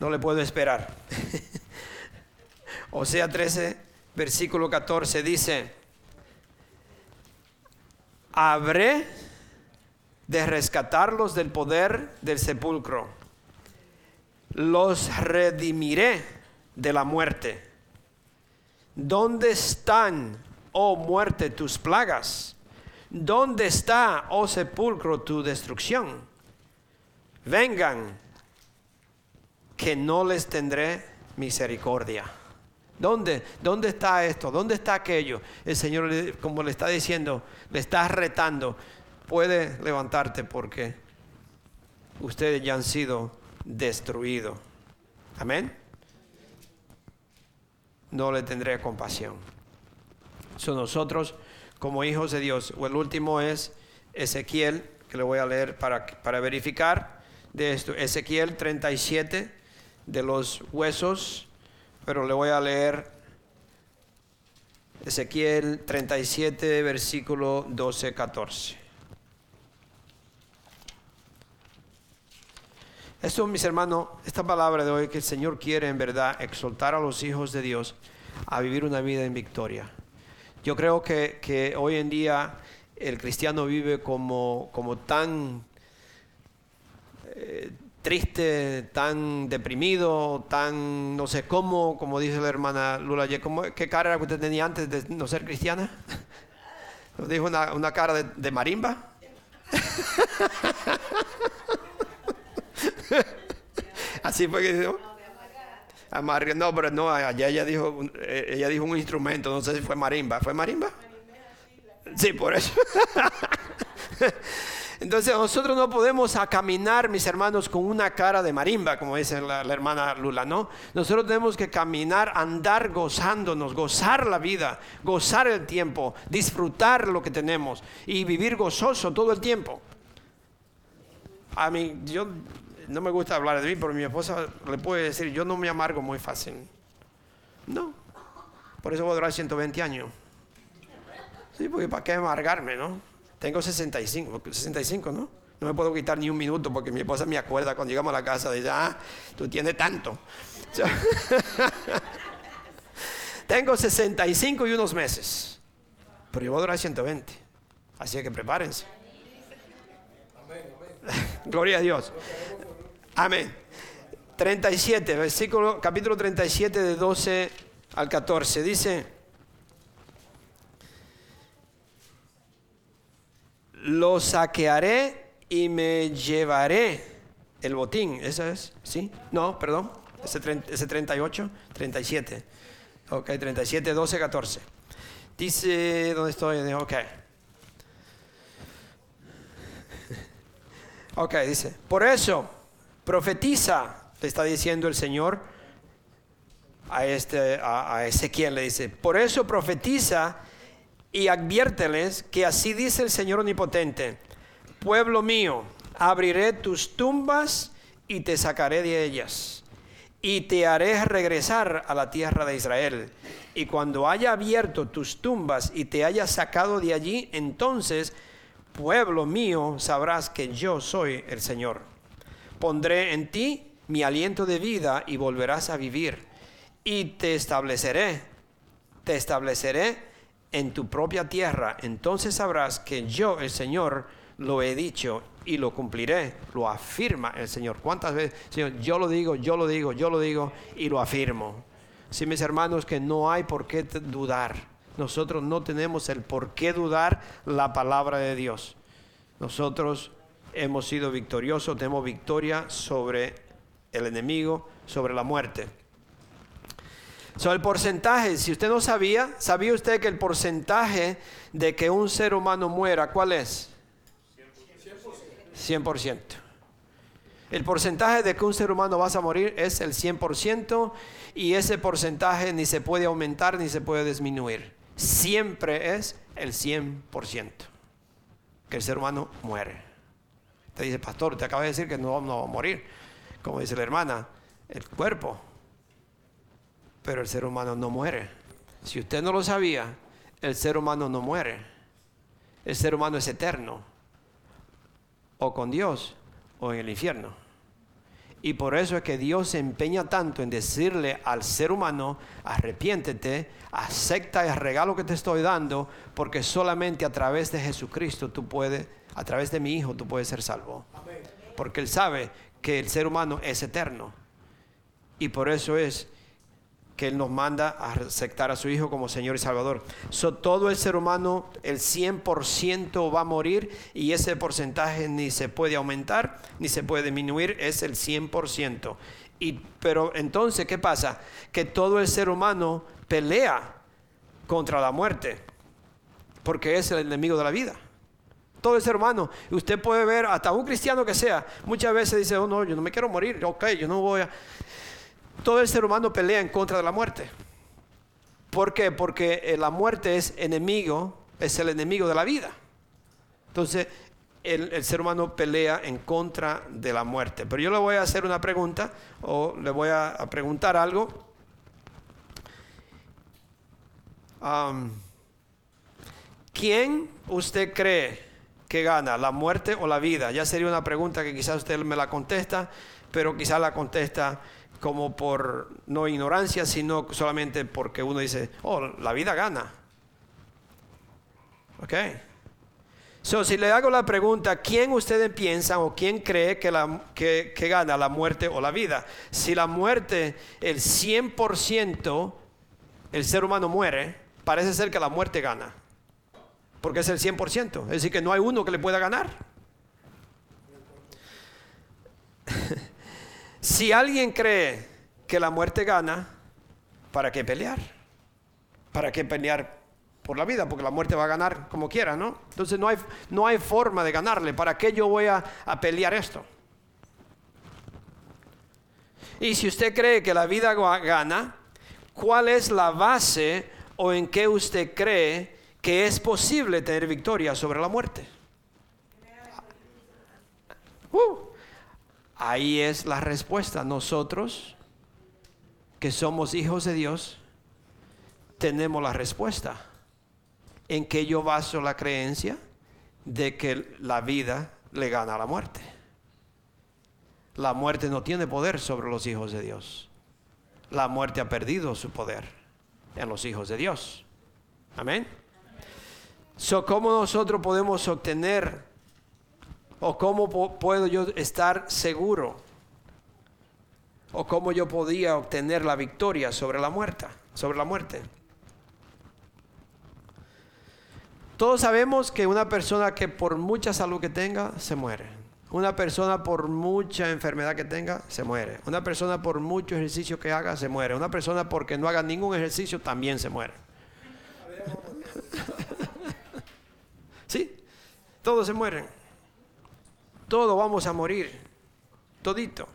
no le puedo esperar. Osea 13, versículo 14 dice, habré de rescatarlos del poder del sepulcro. Los redimiré de la muerte. ¿Dónde están, oh muerte, tus plagas? ¿Dónde está, oh sepulcro, tu destrucción? Vengan, que no les tendré misericordia. ¿Dónde? ¿Dónde está esto? ¿Dónde está aquello? El Señor, como le está diciendo, le está retando puede levantarte porque ustedes ya han sido destruidos. Amén. No le tendré compasión. Son nosotros como hijos de Dios. O el último es Ezequiel, que le voy a leer para, para verificar de esto. Ezequiel 37 de los huesos, pero le voy a leer Ezequiel 37, versículo 12, 14. Esto, mis hermanos, esta palabra de hoy que el Señor quiere en verdad exaltar a los hijos de Dios a vivir una vida en victoria. Yo creo que, hoy en día el cristiano vive como, como tan eh, triste, tan deprimido, tan no sé cómo, como dice la hermana Lula, ¿qué cara era que usted tenía antes de no ser cristiana? Nos dijo una, cara de, de marimba. Así fue que dijo. no, pero no, allá ella dijo, eh, ella dijo un instrumento, no sé si fue marimba. ¿Fue marimba? Sí, por eso. Entonces nosotros no podemos caminar, mis hermanos, con una cara de marimba, como dice la, la, hermana Lula, ¿no? Nosotros tenemos que caminar, andar gozándonos, gozar la vida, gozar el tiempo, disfrutar lo que tenemos y vivir gozoso todo el tiempo. A mí, yo no me gusta hablar de mí, pero mi esposa le puede decir, yo no me amargo muy fácil. No. Por eso voy a durar 120 años. Sí, porque ¿para qué amargarme, no? Tengo 65, 65, ¿no? No me puedo quitar ni un minuto porque mi esposa me acuerda cuando llegamos a la casa, dice, ah, tú tienes tanto. Tengo 65 y unos meses, pero yo voy a durar 120. Así que prepárense. Gloria a Dios. Amén. 37, versículo, capítulo 37 de 12 al 14. Dice, lo saquearé y me llevaré el botín. ¿Esa es? ¿Sí? No, perdón. Ese, 38, 37. Ok, 37, 12, 14. Dice, ¿dónde estoy? Ok. Ok, dice, por eso, profetiza, le está diciendo el Señor a, este, a, Ezequiel, le dice, por eso profetiza y adviérteles que así dice el Señor Omnipotente, pueblo mío, abriré tus tumbas y te sacaré de ellas, y te haré regresar a la tierra de Israel. Y cuando haya abierto tus tumbas y te haya sacado de allí, entonces, pueblo mío, sabrás que yo soy el Señor. Pondré en ti mi aliento de vida y volverás a vivir. Y te estableceré, te estableceré en tu propia tierra, entonces sabrás que yo, el Señor, lo he dicho y lo cumpliré, lo afirma el Señor. ¿Cuántas veces, Señor, yo lo digo, yo lo digo, yo lo digo y lo afirmo? Sí, mis hermanos, que no hay por qué dudar. Nosotros no tenemos el por qué dudar la palabra de Dios. Nosotros hemos sido victoriosos, tenemos victoria sobre el enemigo, sobre la muerte. Sobre el porcentaje, si usted no sabía, ¿sabía usted que el porcentaje de que un ser humano muera, cuál es? 100%. El porcentaje de que un ser humano va a morir es el 100% y ese porcentaje ni se puede aumentar ni se puede disminuir. Siempre es el 100% que el ser humano muere. Te dice, pastor, te acaba de decir que no vamos a morir. Como dice la hermana, el cuerpo pero el ser humano no muere. Si usted no lo sabía, el ser humano no muere. El ser humano es eterno. O con Dios o en el infierno. Y por eso es que Dios se empeña tanto en decirle al ser humano, arrepiéntete, acepta el regalo que te estoy dando, porque solamente a través de Jesucristo tú puedes, a través de mi Hijo tú puedes ser salvo. Porque Él sabe que el ser humano es eterno. Y por eso es que Él nos manda a aceptar a su Hijo como Señor y Salvador. todo el ser humano, el 100% va a morir y ese porcentaje ni se puede aumentar ni se puede disminuir, es el 100%. Y, pero entonces, ¿qué pasa? Que todo el ser humano pelea contra la muerte, porque es el enemigo de la vida. Todo el ser humano. Usted puede ver, hasta un cristiano que sea, muchas veces dice, oh no, yo no me quiero morir, ok, yo no voy a... Todo el ser humano pelea en contra de la muerte. ¿Por qué? Porque eh, la muerte es enemigo, es el enemigo de la vida. Entonces, el, ser humano pelea en contra de la muerte. Pero yo le voy a hacer una pregunta o le voy a, preguntar algo. ¿Quién usted cree que gana, la muerte o la vida? Ya sería una pregunta que quizás usted me la contesta, pero quizás la contesta como por no ignorancia, sino solamente porque uno dice, oh, la vida gana. Ok. So, si le hago la pregunta, ¿quién ustedes piensan o quién cree que, la, que, que gana la muerte o la vida? Si la muerte, el 100%, el ser humano muere, parece ser que la muerte gana. Porque es el 100%. Es decir, que no hay uno que le pueda ganar. Si alguien cree que la muerte gana, ¿para qué pelear? ¿Para qué pelear por la vida? Porque la muerte va a ganar como quiera, ¿no? Entonces no hay, no hay forma de ganarle. ¿Para qué yo voy a, a pelear esto? Y si usted cree que la vida gana, ¿cuál es la base o en qué usted cree que es posible tener victoria sobre la muerte? Uh, Ahí es la respuesta. Nosotros, que somos hijos de Dios, tenemos la respuesta. ¿En que yo baso la creencia? De que la vida le gana a la muerte. La muerte no tiene poder sobre los hijos de Dios. La muerte ha perdido su poder en los hijos de Dios. Amén. So, ¿Cómo nosotros podemos obtener o cómo puedo yo estar seguro? ¿O cómo yo podía obtener la victoria sobre la muerte? Sobre la muerte. Todos sabemos que una persona que por mucha salud que tenga, se muere. Una persona por mucha enfermedad que tenga, se muere. Una persona por mucho ejercicio que haga, se muere. Una persona porque no haga ningún ejercicio, también se muere. Todos se mueren. Todos vamos a morir. Todito.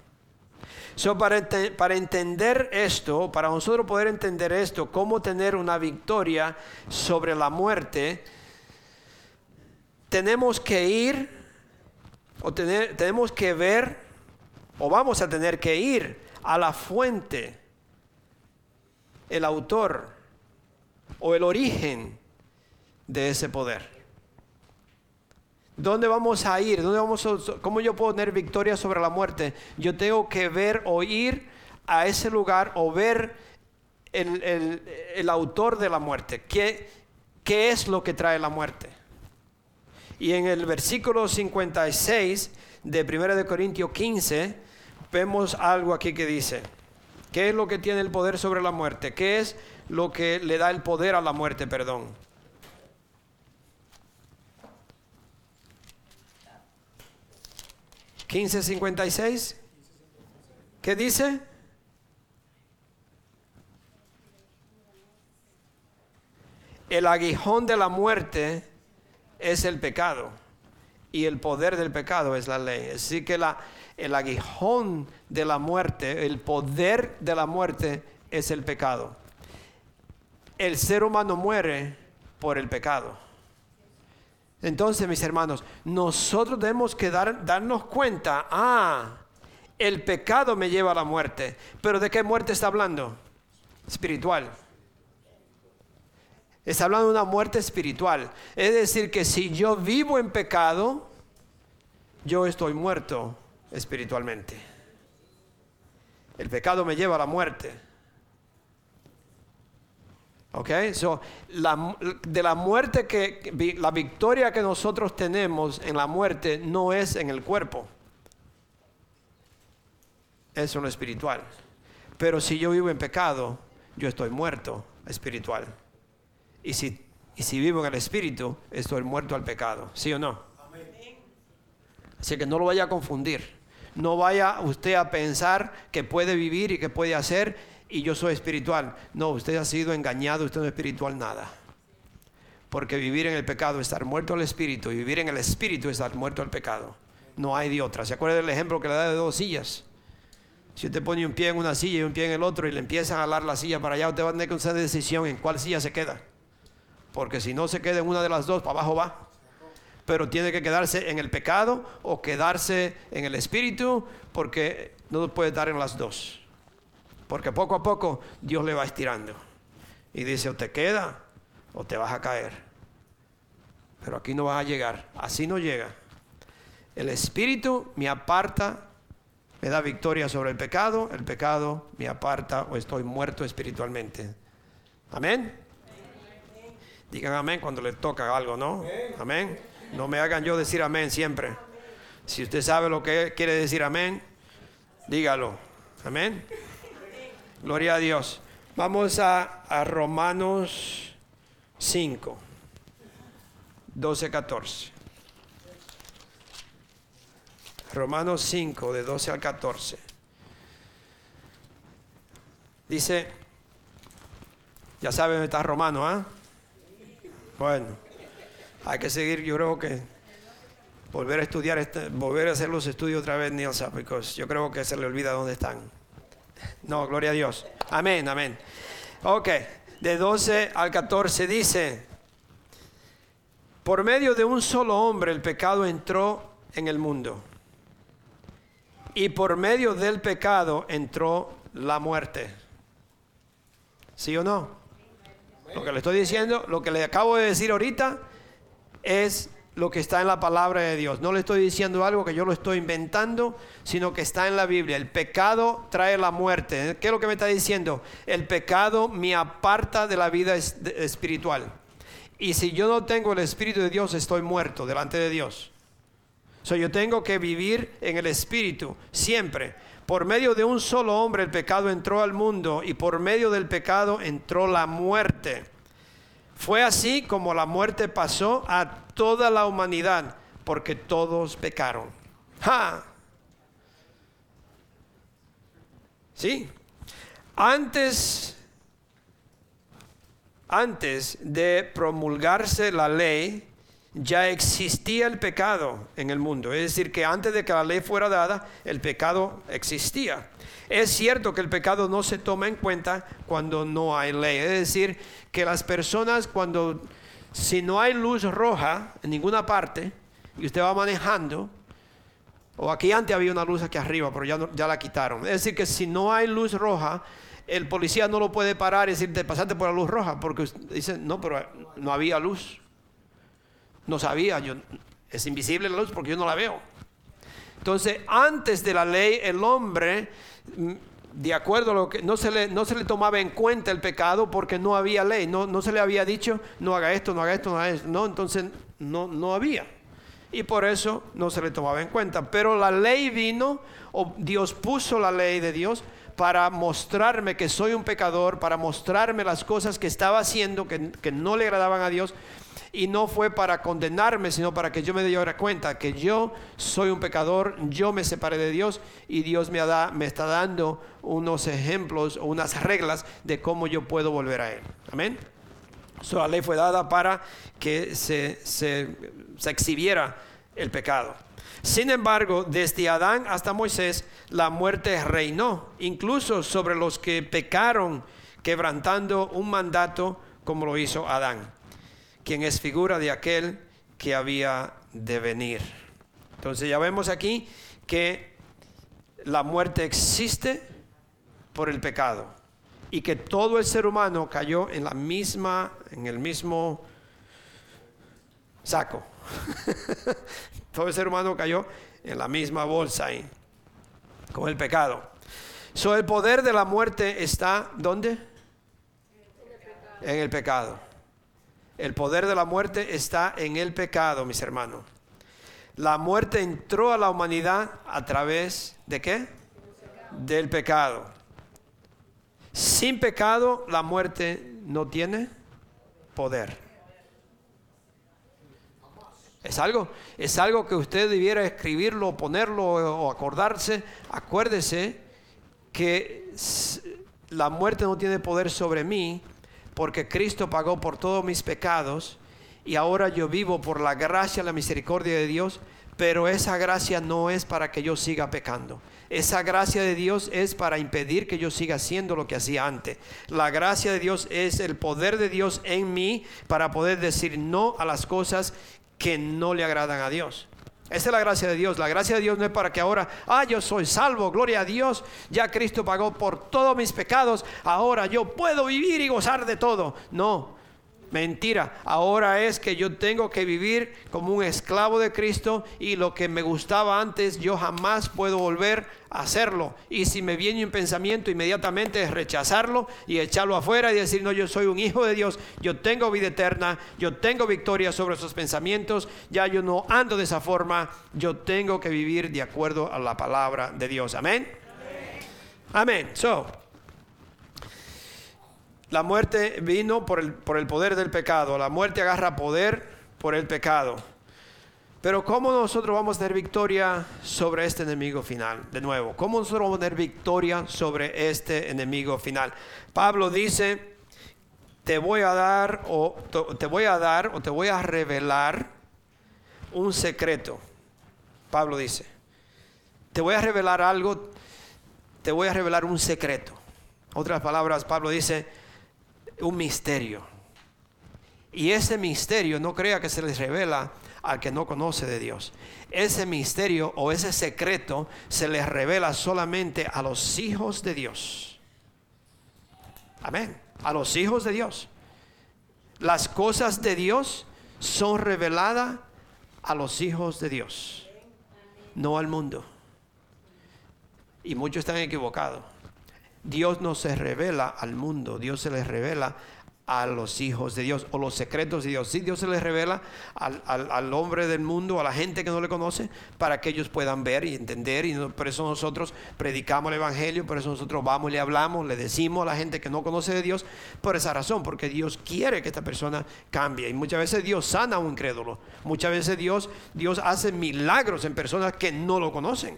So, para, para, entender esto, para nosotros poder entender esto, cómo tener una victoria sobre la muerte, tenemos que ir o tenemos que ver o vamos a tener que ir a la fuente, el autor o el origen de ese poder. ¿Dónde vamos a ir? ¿Dónde vamos ¿Cómo yo puedo tener victoria sobre la muerte? Yo tengo que ver o ir a ese lugar o ver el, autor de la muerte. ¿Qué, ¿Qué es lo que trae la muerte? Y en el versículo 56 de 1 de Corintios 15 vemos algo aquí que dice, ¿qué es lo que tiene el poder sobre la muerte? ¿Qué es lo que le da el poder a la muerte, perdón? ¿1556? ¿Qué dice? El aguijón de la muerte es el pecado y el poder del pecado es la ley. Así que el aguijón de la muerte, el poder de la muerte es el pecado. El ser humano muere por el pecado. Entonces, mis hermanos, nosotros tenemos que dar, darnos cuenta, ah, el pecado me lleva a la muerte. Pero ¿de qué muerte está hablando? Espiritual. Está hablando de una muerte espiritual. Es decir, que si yo vivo en pecado, yo estoy muerto espiritualmente. El pecado me lleva a la muerte. ¿Ok? So, de la muerte que, la victoria que nosotros tenemos en la muerte no es en el cuerpo. Es en lo espiritual. Pero si yo vivo en pecado, yo estoy muerto espiritual. Y si, si vivo en el Espíritu, estoy muerto al pecado. ¿Sí o no? Así que no lo vaya a confundir. No vaya usted a pensar que puede vivir y que puede hacer y yo soy espiritual. No, usted ha sido engañado, usted no es espiritual nada. Porque vivir en el pecado es estar muerto al espíritu y vivir en el espíritu es estar muerto al pecado. No hay de otra. ¿Se acuerda del ejemplo que le da de dos sillas? Si usted pone un pie en una silla y un pie en el otro y le empieza a jalar la silla para allá, usted va a tener que hacer decisión en cuál silla se queda porque si no se queda en una de las dos, para abajo va. Pero tiene que quedarse en el pecado o quedarse en el espíritu, porque no puede estar en las dos. Porque poco a poco Dios le va estirando. Y dice, o te queda o te vas a caer. Pero aquí no vas a llegar. Así no llega. El espíritu me aparta, me da victoria sobre el pecado. El pecado me aparta o estoy muerto espiritualmente. Amén. Digan amén cuando les toca algo, ¿no? Amén. No me hagan yo decir amén siempre. Si usted sabe lo que quiere decir amén, dígalo. Amén. Gloria a Dios. Vamos a, a Romanos 5, 12, 14. Romanos 5, de 12 al 14. Dice, ya saben está Romano, ¿ah? Bueno, hay que seguir, yo creo que volver a estudiar, este, volver a hacer los estudios otra vez, Nilsa, porque yo creo que se le olvida dónde están. No, gloria a Dios. Amén, amén. Ok, de 12 al 14 dice, por medio de un solo hombre el pecado entró en el mundo. Y por medio del pecado entró la muerte. ¿Sí o no? Lo que le estoy diciendo, lo que le acabo de decir ahorita es lo que está en la palabra de Dios. No le estoy diciendo algo que yo lo estoy inventando, sino que está en la Biblia. El pecado trae la muerte. ¿Qué es lo que me está diciendo? El pecado me aparta de la vida espiritual. Y si yo no tengo el Espíritu de Dios, estoy muerto delante de Dios. So, yo tengo que vivir en el Espíritu siempre. Por medio de un solo hombre el pecado entró al mundo y por medio del pecado entró la muerte. Fue así como la muerte pasó a toda la humanidad, porque todos pecaron. ¡Ja! Sí. Antes, antes de promulgarse la ley, ya existía el pecado en el mundo. Es decir, que antes de que la ley fuera dada, el pecado existía. Es cierto que el pecado no se toma en cuenta cuando no hay ley. Es decir, que las personas cuando, si no hay luz roja en ninguna parte, y usted va manejando, o aquí antes había una luz aquí arriba, pero ya, ya la quitaron. Es decir, que si no hay luz roja, el policía no lo puede parar y decirte, pasate por la luz roja, porque dice, no, pero no había luz. No sabía, yo, es invisible la luz porque yo no la veo. Entonces, antes de la ley, el hombre, mm, de acuerdo a lo que no se le, no se le tomaba en cuenta el pecado porque no había ley, no, no se le había dicho, no haga esto, no haga esto, no haga esto, no, entonces no, no había. Y por eso no se le tomaba en cuenta. Pero la ley vino, o Dios puso la ley de Dios para mostrarme que soy un pecador, para mostrarme las cosas que estaba haciendo que, que no le agradaban a Dios y no fue para condenarme, sino para que yo me diera cuenta que yo soy un pecador, yo me separé de Dios y Dios me, da, me está dando unos ejemplos o unas reglas de cómo yo puedo volver a Él. Amén. So, ley fue dada para que se, se exhibiera el pecado. Sin embargo, desde Adán hasta Moisés, la muerte reinó, incluso sobre los que pecaron, quebrantando un mandato como lo hizo Adán quien es figura de aquel que había de venir. Entonces ya vemos aquí que la muerte existe por el pecado y que todo el ser humano cayó en la misma en el mismo saco. todo el ser humano cayó en la misma bolsa ahí con el pecado. So el poder de la muerte está ¿dónde? En el pecado. Poder de la muerte está en el pecado, mis hermanos. La muerte entró a la humanidad a través de qué? Del pecado. Sin pecado la muerte no tiene poder. Es algo, es algo que usted debiera escribirlo, ponerlo o acordarse. Acuérdese que la muerte no tiene poder sobre mí porque Cristo pagó por todos mis pecados y ahora yo vivo por la gracia, la misericordia de Dios, pero esa gracia no es para que yo siga pecando. Esa gracia de Dios es para impedir que yo siga haciendo lo que hacía antes. La gracia de Dios es el poder de Dios en mí para poder decir no a las cosas que no le agradan a Dios. Esa es la gracia de Dios. La gracia de Dios no es para que ahora, ah, yo soy salvo, gloria a Dios, ya Cristo pagó por todos mis pecados, ahora yo puedo vivir y gozar de todo. No, Mentira, ahora es que yo tengo que vivir como un esclavo de Cristo y lo que me gustaba antes yo jamás puedo volver a hacerlo. Y si me viene un pensamiento inmediatamente es rechazarlo y echarlo afuera y decir, no, yo soy un hijo de Dios, yo tengo vida eterna, yo tengo victoria sobre esos pensamientos, ya yo no ando de esa forma, yo tengo que vivir de acuerdo a la palabra de Dios. Amén. Amén. So, la muerte vino por el, por el poder del pecado. La muerte agarra poder por el pecado. Pero ¿cómo nosotros vamos a tener victoria sobre este enemigo final? De nuevo, ¿cómo nosotros vamos a tener victoria sobre este enemigo final? Pablo dice, te voy a dar o te voy a dar o te voy a revelar un secreto. Pablo dice, te voy a revelar algo, te voy a revelar un secreto. Otras palabras, Pablo dice, un misterio. Y ese misterio no crea que se les revela al que no conoce de Dios. Ese misterio o ese secreto se les revela solamente a los hijos de Dios. Amén. A los hijos de Dios. Las cosas de Dios son reveladas a los hijos de Dios, no al mundo. Y muchos están equivocados. Dios no se revela al mundo, Dios se les revela a los hijos de Dios o los secretos de Dios. Sí, Dios se les revela al, hombre del mundo, a la gente que no le conoce, para que ellos puedan ver y entender. Y por eso nosotros predicamos el Evangelio, por eso nosotros vamos y le hablamos, le decimos a la gente que no conoce de Dios, por esa razón, porque Dios quiere que esta persona cambie. Y muchas veces Dios sana a un incrédulo. Muchas veces Dios, Dios hace milagros en personas que no lo conocen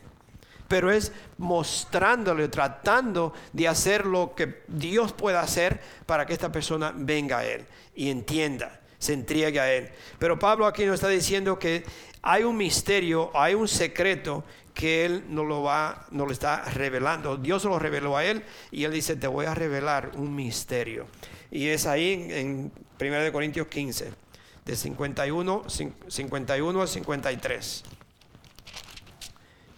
pero es mostrándole, tratando de hacer lo que Dios pueda hacer para que esta persona venga a Él y entienda, se entregue a Él. Pero Pablo aquí nos está diciendo que hay un misterio, hay un secreto que Él no lo va, no lo está revelando. Dios lo reveló a Él y Él dice, te voy a revelar un misterio. Y es ahí en 1 Corintios 15, de 51, 51 a 53.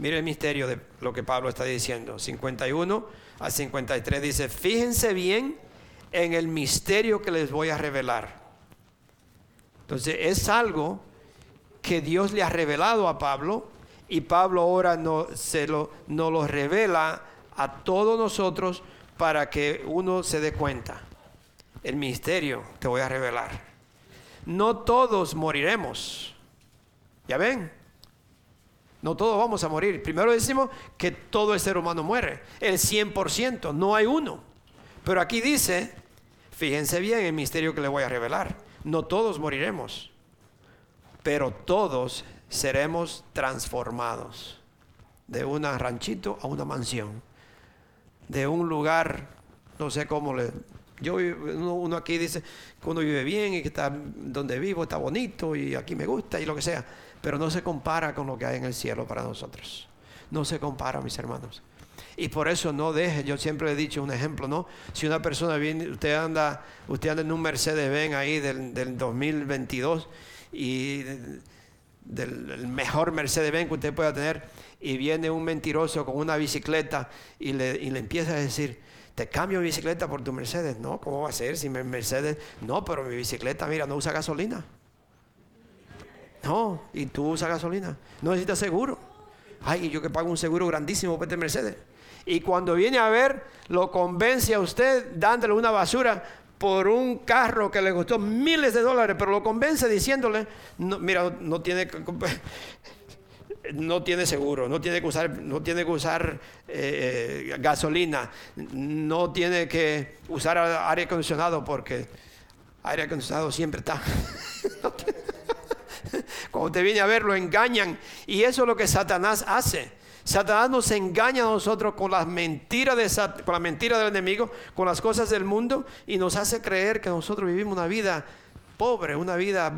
Mire el misterio de lo que Pablo está diciendo. 51 a 53 dice, fíjense bien en el misterio que les voy a revelar. Entonces es algo que Dios le ha revelado a Pablo y Pablo ahora no, se lo, no lo revela a todos nosotros para que uno se dé cuenta. El misterio te voy a revelar. No todos moriremos. ¿Ya ven? No todos vamos a morir. Primero decimos que todo el ser humano muere. El 100%, no hay uno. Pero aquí dice, fíjense bien el misterio que le voy a revelar. No todos moriremos, pero todos seremos transformados. De un ranchito a una mansión. De un lugar, no sé cómo le... Yo, uno aquí dice que uno vive bien y que está donde vivo está bonito y aquí me gusta y lo que sea pero no se compara con lo que hay en el cielo para nosotros. No se compara, mis hermanos. Y por eso no deje, yo siempre he dicho un ejemplo, ¿no? Si una persona viene, usted anda, usted anda en un Mercedes-Benz ahí del, del 2022 y del mejor Mercedes-Benz que usted pueda tener y viene un mentiroso con una bicicleta y le, y le empieza a decir, te cambio mi bicicleta por tu Mercedes. No, ¿cómo va a ser si mi Mercedes? No, pero mi bicicleta, mira, no usa gasolina. No, y tú usas gasolina. No necesitas seguro. Ay, yo que pago un seguro grandísimo este Mercedes. Y cuando viene a ver, lo convence a usted dándole una basura por un carro que le costó miles de dólares, pero lo convence diciéndole, mira, no tiene no tiene seguro, no tiene que usar, no tiene que usar eh, gasolina, no tiene que usar aire acondicionado porque aire acondicionado siempre está. Cuando te viene a ver, lo engañan. Y eso es lo que Satanás hace. Satanás nos engaña a nosotros con las mentiras de con la mentira del enemigo, con las cosas del mundo y nos hace creer que nosotros vivimos una vida pobre, una vida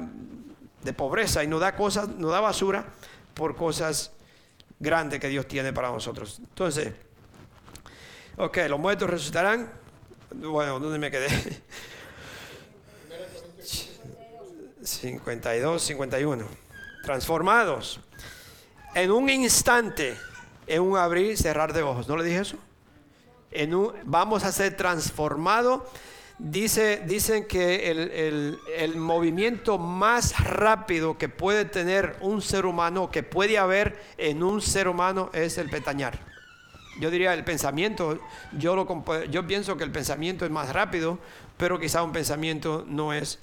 de pobreza y nos da cosas, nos da basura por cosas grandes que Dios tiene para nosotros. Entonces, ok, los muertos resucitarán. Bueno, ¿dónde me quedé? 52, 51. Transformados. En un instante, en un abrir y cerrar de ojos. ¿No le dije eso? En un, vamos a ser transformados. Dice, dicen que el, el, movimiento más rápido que puede tener un ser humano, que puede haber en un ser humano, es el petañar. Yo diría el pensamiento, yo, lo, yo pienso que el pensamiento es más rápido, pero quizá un pensamiento no es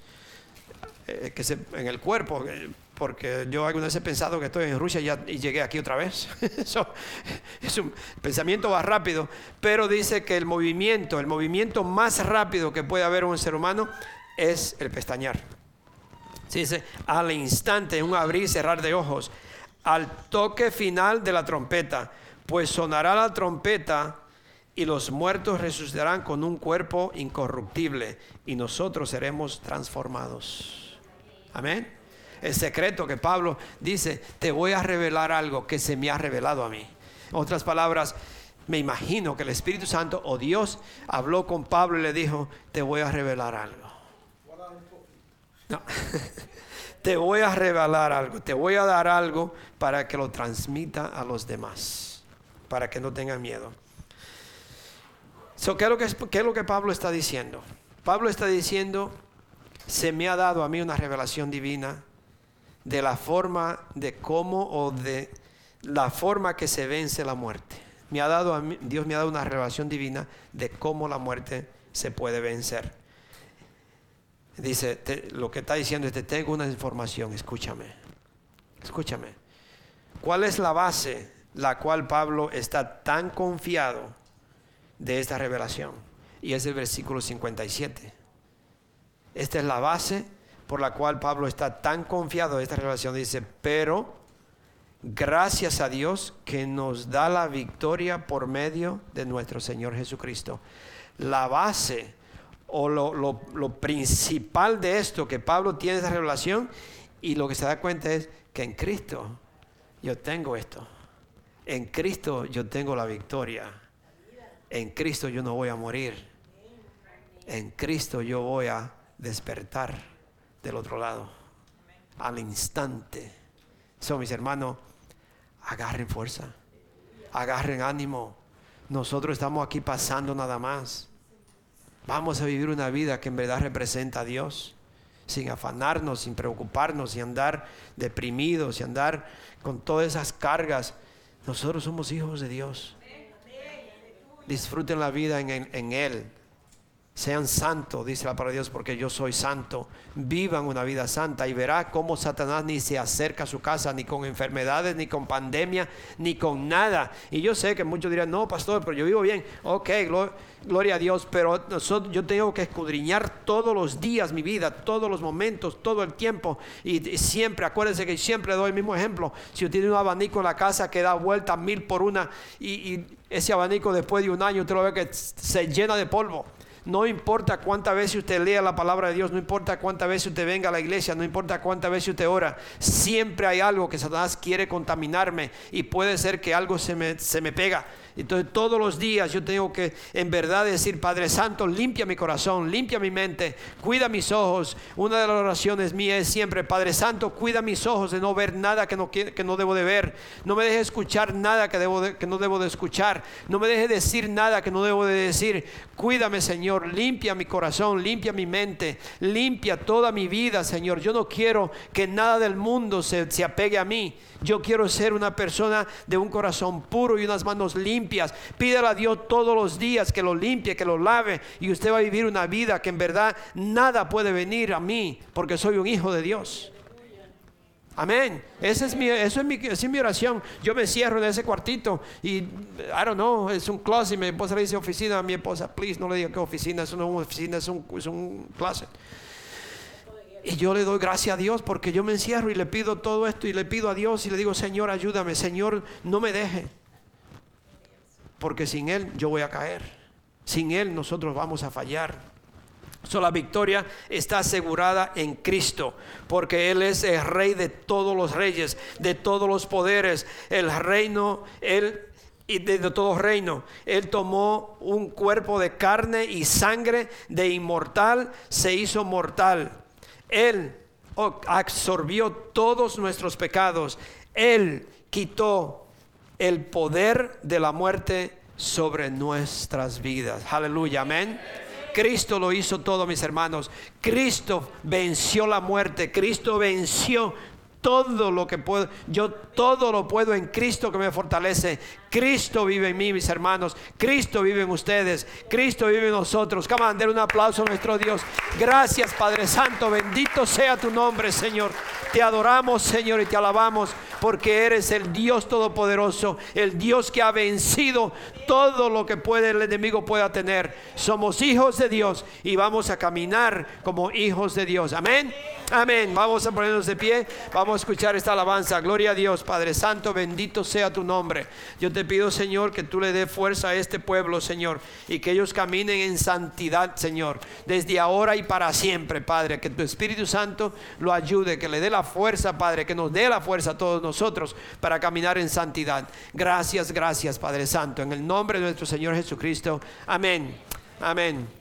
eh, que se, en el cuerpo, eh, porque yo alguna vez he pensado que estoy en Rusia y, llegué aquí otra vez. Eso es un pensamiento más rápido, pero dice que el movimiento, el movimiento más rápido que puede haber un ser humano es el pestañear. Dice al instante, un abrir y cerrar de ojos, al toque final de la trompeta, pues sonará la trompeta y los muertos resucitarán con un cuerpo incorruptible y nosotros seremos transformados. Amén. El secreto que Pablo dice, te voy a revelar algo que se me ha revelado a mí. En otras palabras, me imagino que el Espíritu Santo o Dios habló con Pablo y le dijo, te voy a revelar algo. Te voy a revelar algo, te voy a dar algo para que lo transmita a los demás, para que no tengan miedo. ¿qué, es lo que, ¿Qué es lo que Pablo está diciendo? Pablo está diciendo, se me ha dado a mí una revelación divina de la forma de cómo o de la forma que se vence la muerte. Me ha dado Dios me ha dado una revelación divina de cómo la muerte se puede vencer. Dice, lo que está diciendo es, te tengo una información, escúchame, escúchame. ¿Cuál es la base la cual Pablo está tan confiado de esta revelación? Y es el versículo 57. Esta es la base por la cual Pablo está tan confiado de esta revelación. Dice, pero gracias a Dios que nos da la victoria por medio de nuestro Señor Jesucristo. La base o lo, principal de esto que Pablo tiene esa revelación y lo que se da cuenta es que en Cristo yo tengo esto. En Cristo yo tengo la victoria. En Cristo yo no voy a morir. En Cristo yo voy a despertar del otro lado. Al instante. Son mis hermanos, agarren fuerza. Agarren ánimo. Nosotros estamos aquí pasando nada más. Vamos a vivir una vida que en verdad representa a Dios, sin afanarnos, sin preocuparnos, sin andar deprimidos, sin andar con todas esas cargas. Nosotros somos hijos de Dios. Disfruten la vida en, en Él. Sean santos, dice la palabra de Dios, porque yo soy santo. Vivan una vida santa y verá cómo Satanás ni se acerca a su casa, ni con enfermedades, ni con pandemia, ni con nada. Y yo sé que muchos dirán, no, pastor, pero yo vivo bien. Ok, gloria a Dios, pero nosotros, yo tengo que escudriñar todos los días mi vida, todos los momentos, todo el tiempo. Y, siempre, acuérdense que siempre doy el mismo ejemplo. Si usted tiene un abanico en la casa que da vuelta mil por una y, y ese abanico después de un año usted lo ve que se llena de polvo. No importa cuántas veces usted lea la palabra de Dios, no importa cuántas veces usted venga a la iglesia, no importa cuántas veces usted ora, siempre hay algo que Satanás quiere contaminarme y puede ser que algo se me, se me pega entonces todos los días yo tengo que en verdad decir, Padre Santo, limpia mi corazón, limpia mi mente, cuida mis ojos. Una de las oraciones mías es siempre, Padre Santo, cuida mis ojos de no ver nada que no, que no debo de ver. No me deje escuchar nada que, debo que no debo de escuchar. No me deje decir nada que no debo de decir. Cuídame, Señor, limpia mi corazón, limpia mi mente, limpia toda mi vida, Señor. Yo no quiero que nada del mundo se, se apegue a mí. Yo quiero ser una persona de un corazón puro y unas manos limpias. Pídale a Dios todos los días que lo limpie, que lo lave y usted va a vivir una vida que en verdad nada puede venir a mí porque soy un hijo de Dios. Amén. Esa es mi, eso es mi, esa es mi oración. Yo me cierro en ese cuartito y, I don't know, es un closet. Mi esposa le dice oficina a mi esposa, please, no le diga que oficina, es una oficina, es un, es un closet. Y yo le doy gracias a Dios porque yo me encierro y le pido todo esto y le pido a Dios y le digo, Señor, ayúdame, Señor, no me deje. Porque sin Él yo voy a caer. Sin Él nosotros vamos a fallar. So, la victoria está asegurada en Cristo, porque Él es el Rey de todos los reyes, de todos los poderes, el reino, Él y de, de todo reino. Él tomó un cuerpo de carne y sangre de inmortal, se hizo mortal él absorbió todos nuestros pecados. Él quitó el poder de la muerte sobre nuestras vidas. Aleluya, amén. Cristo lo hizo todo, mis hermanos. Cristo venció la muerte. Cristo venció todo lo que puedo, yo todo lo puedo en Cristo que me fortalece. Cristo vive en mí, mis hermanos. Cristo vive en ustedes. Cristo vive en nosotros. Come on, un aplauso a nuestro Dios. Gracias, Padre Santo. Bendito sea tu nombre, Señor. Te adoramos, Señor, y te alabamos porque eres el Dios todopoderoso, el Dios que ha vencido todo lo que puede el enemigo pueda tener. Somos hijos de Dios y vamos a caminar como hijos de Dios. Amén. Amén. Vamos a ponernos de pie. Vamos escuchar esta alabanza. Gloria a Dios, Padre Santo, bendito sea tu nombre. Yo te pido, Señor, que tú le dé fuerza a este pueblo, Señor, y que ellos caminen en santidad, Señor, desde ahora y para siempre, Padre. Que tu Espíritu Santo lo ayude, que le dé la fuerza, Padre, que nos dé la fuerza a todos nosotros para caminar en santidad. Gracias, gracias, Padre Santo. En el nombre de nuestro Señor Jesucristo. Amén. Amén.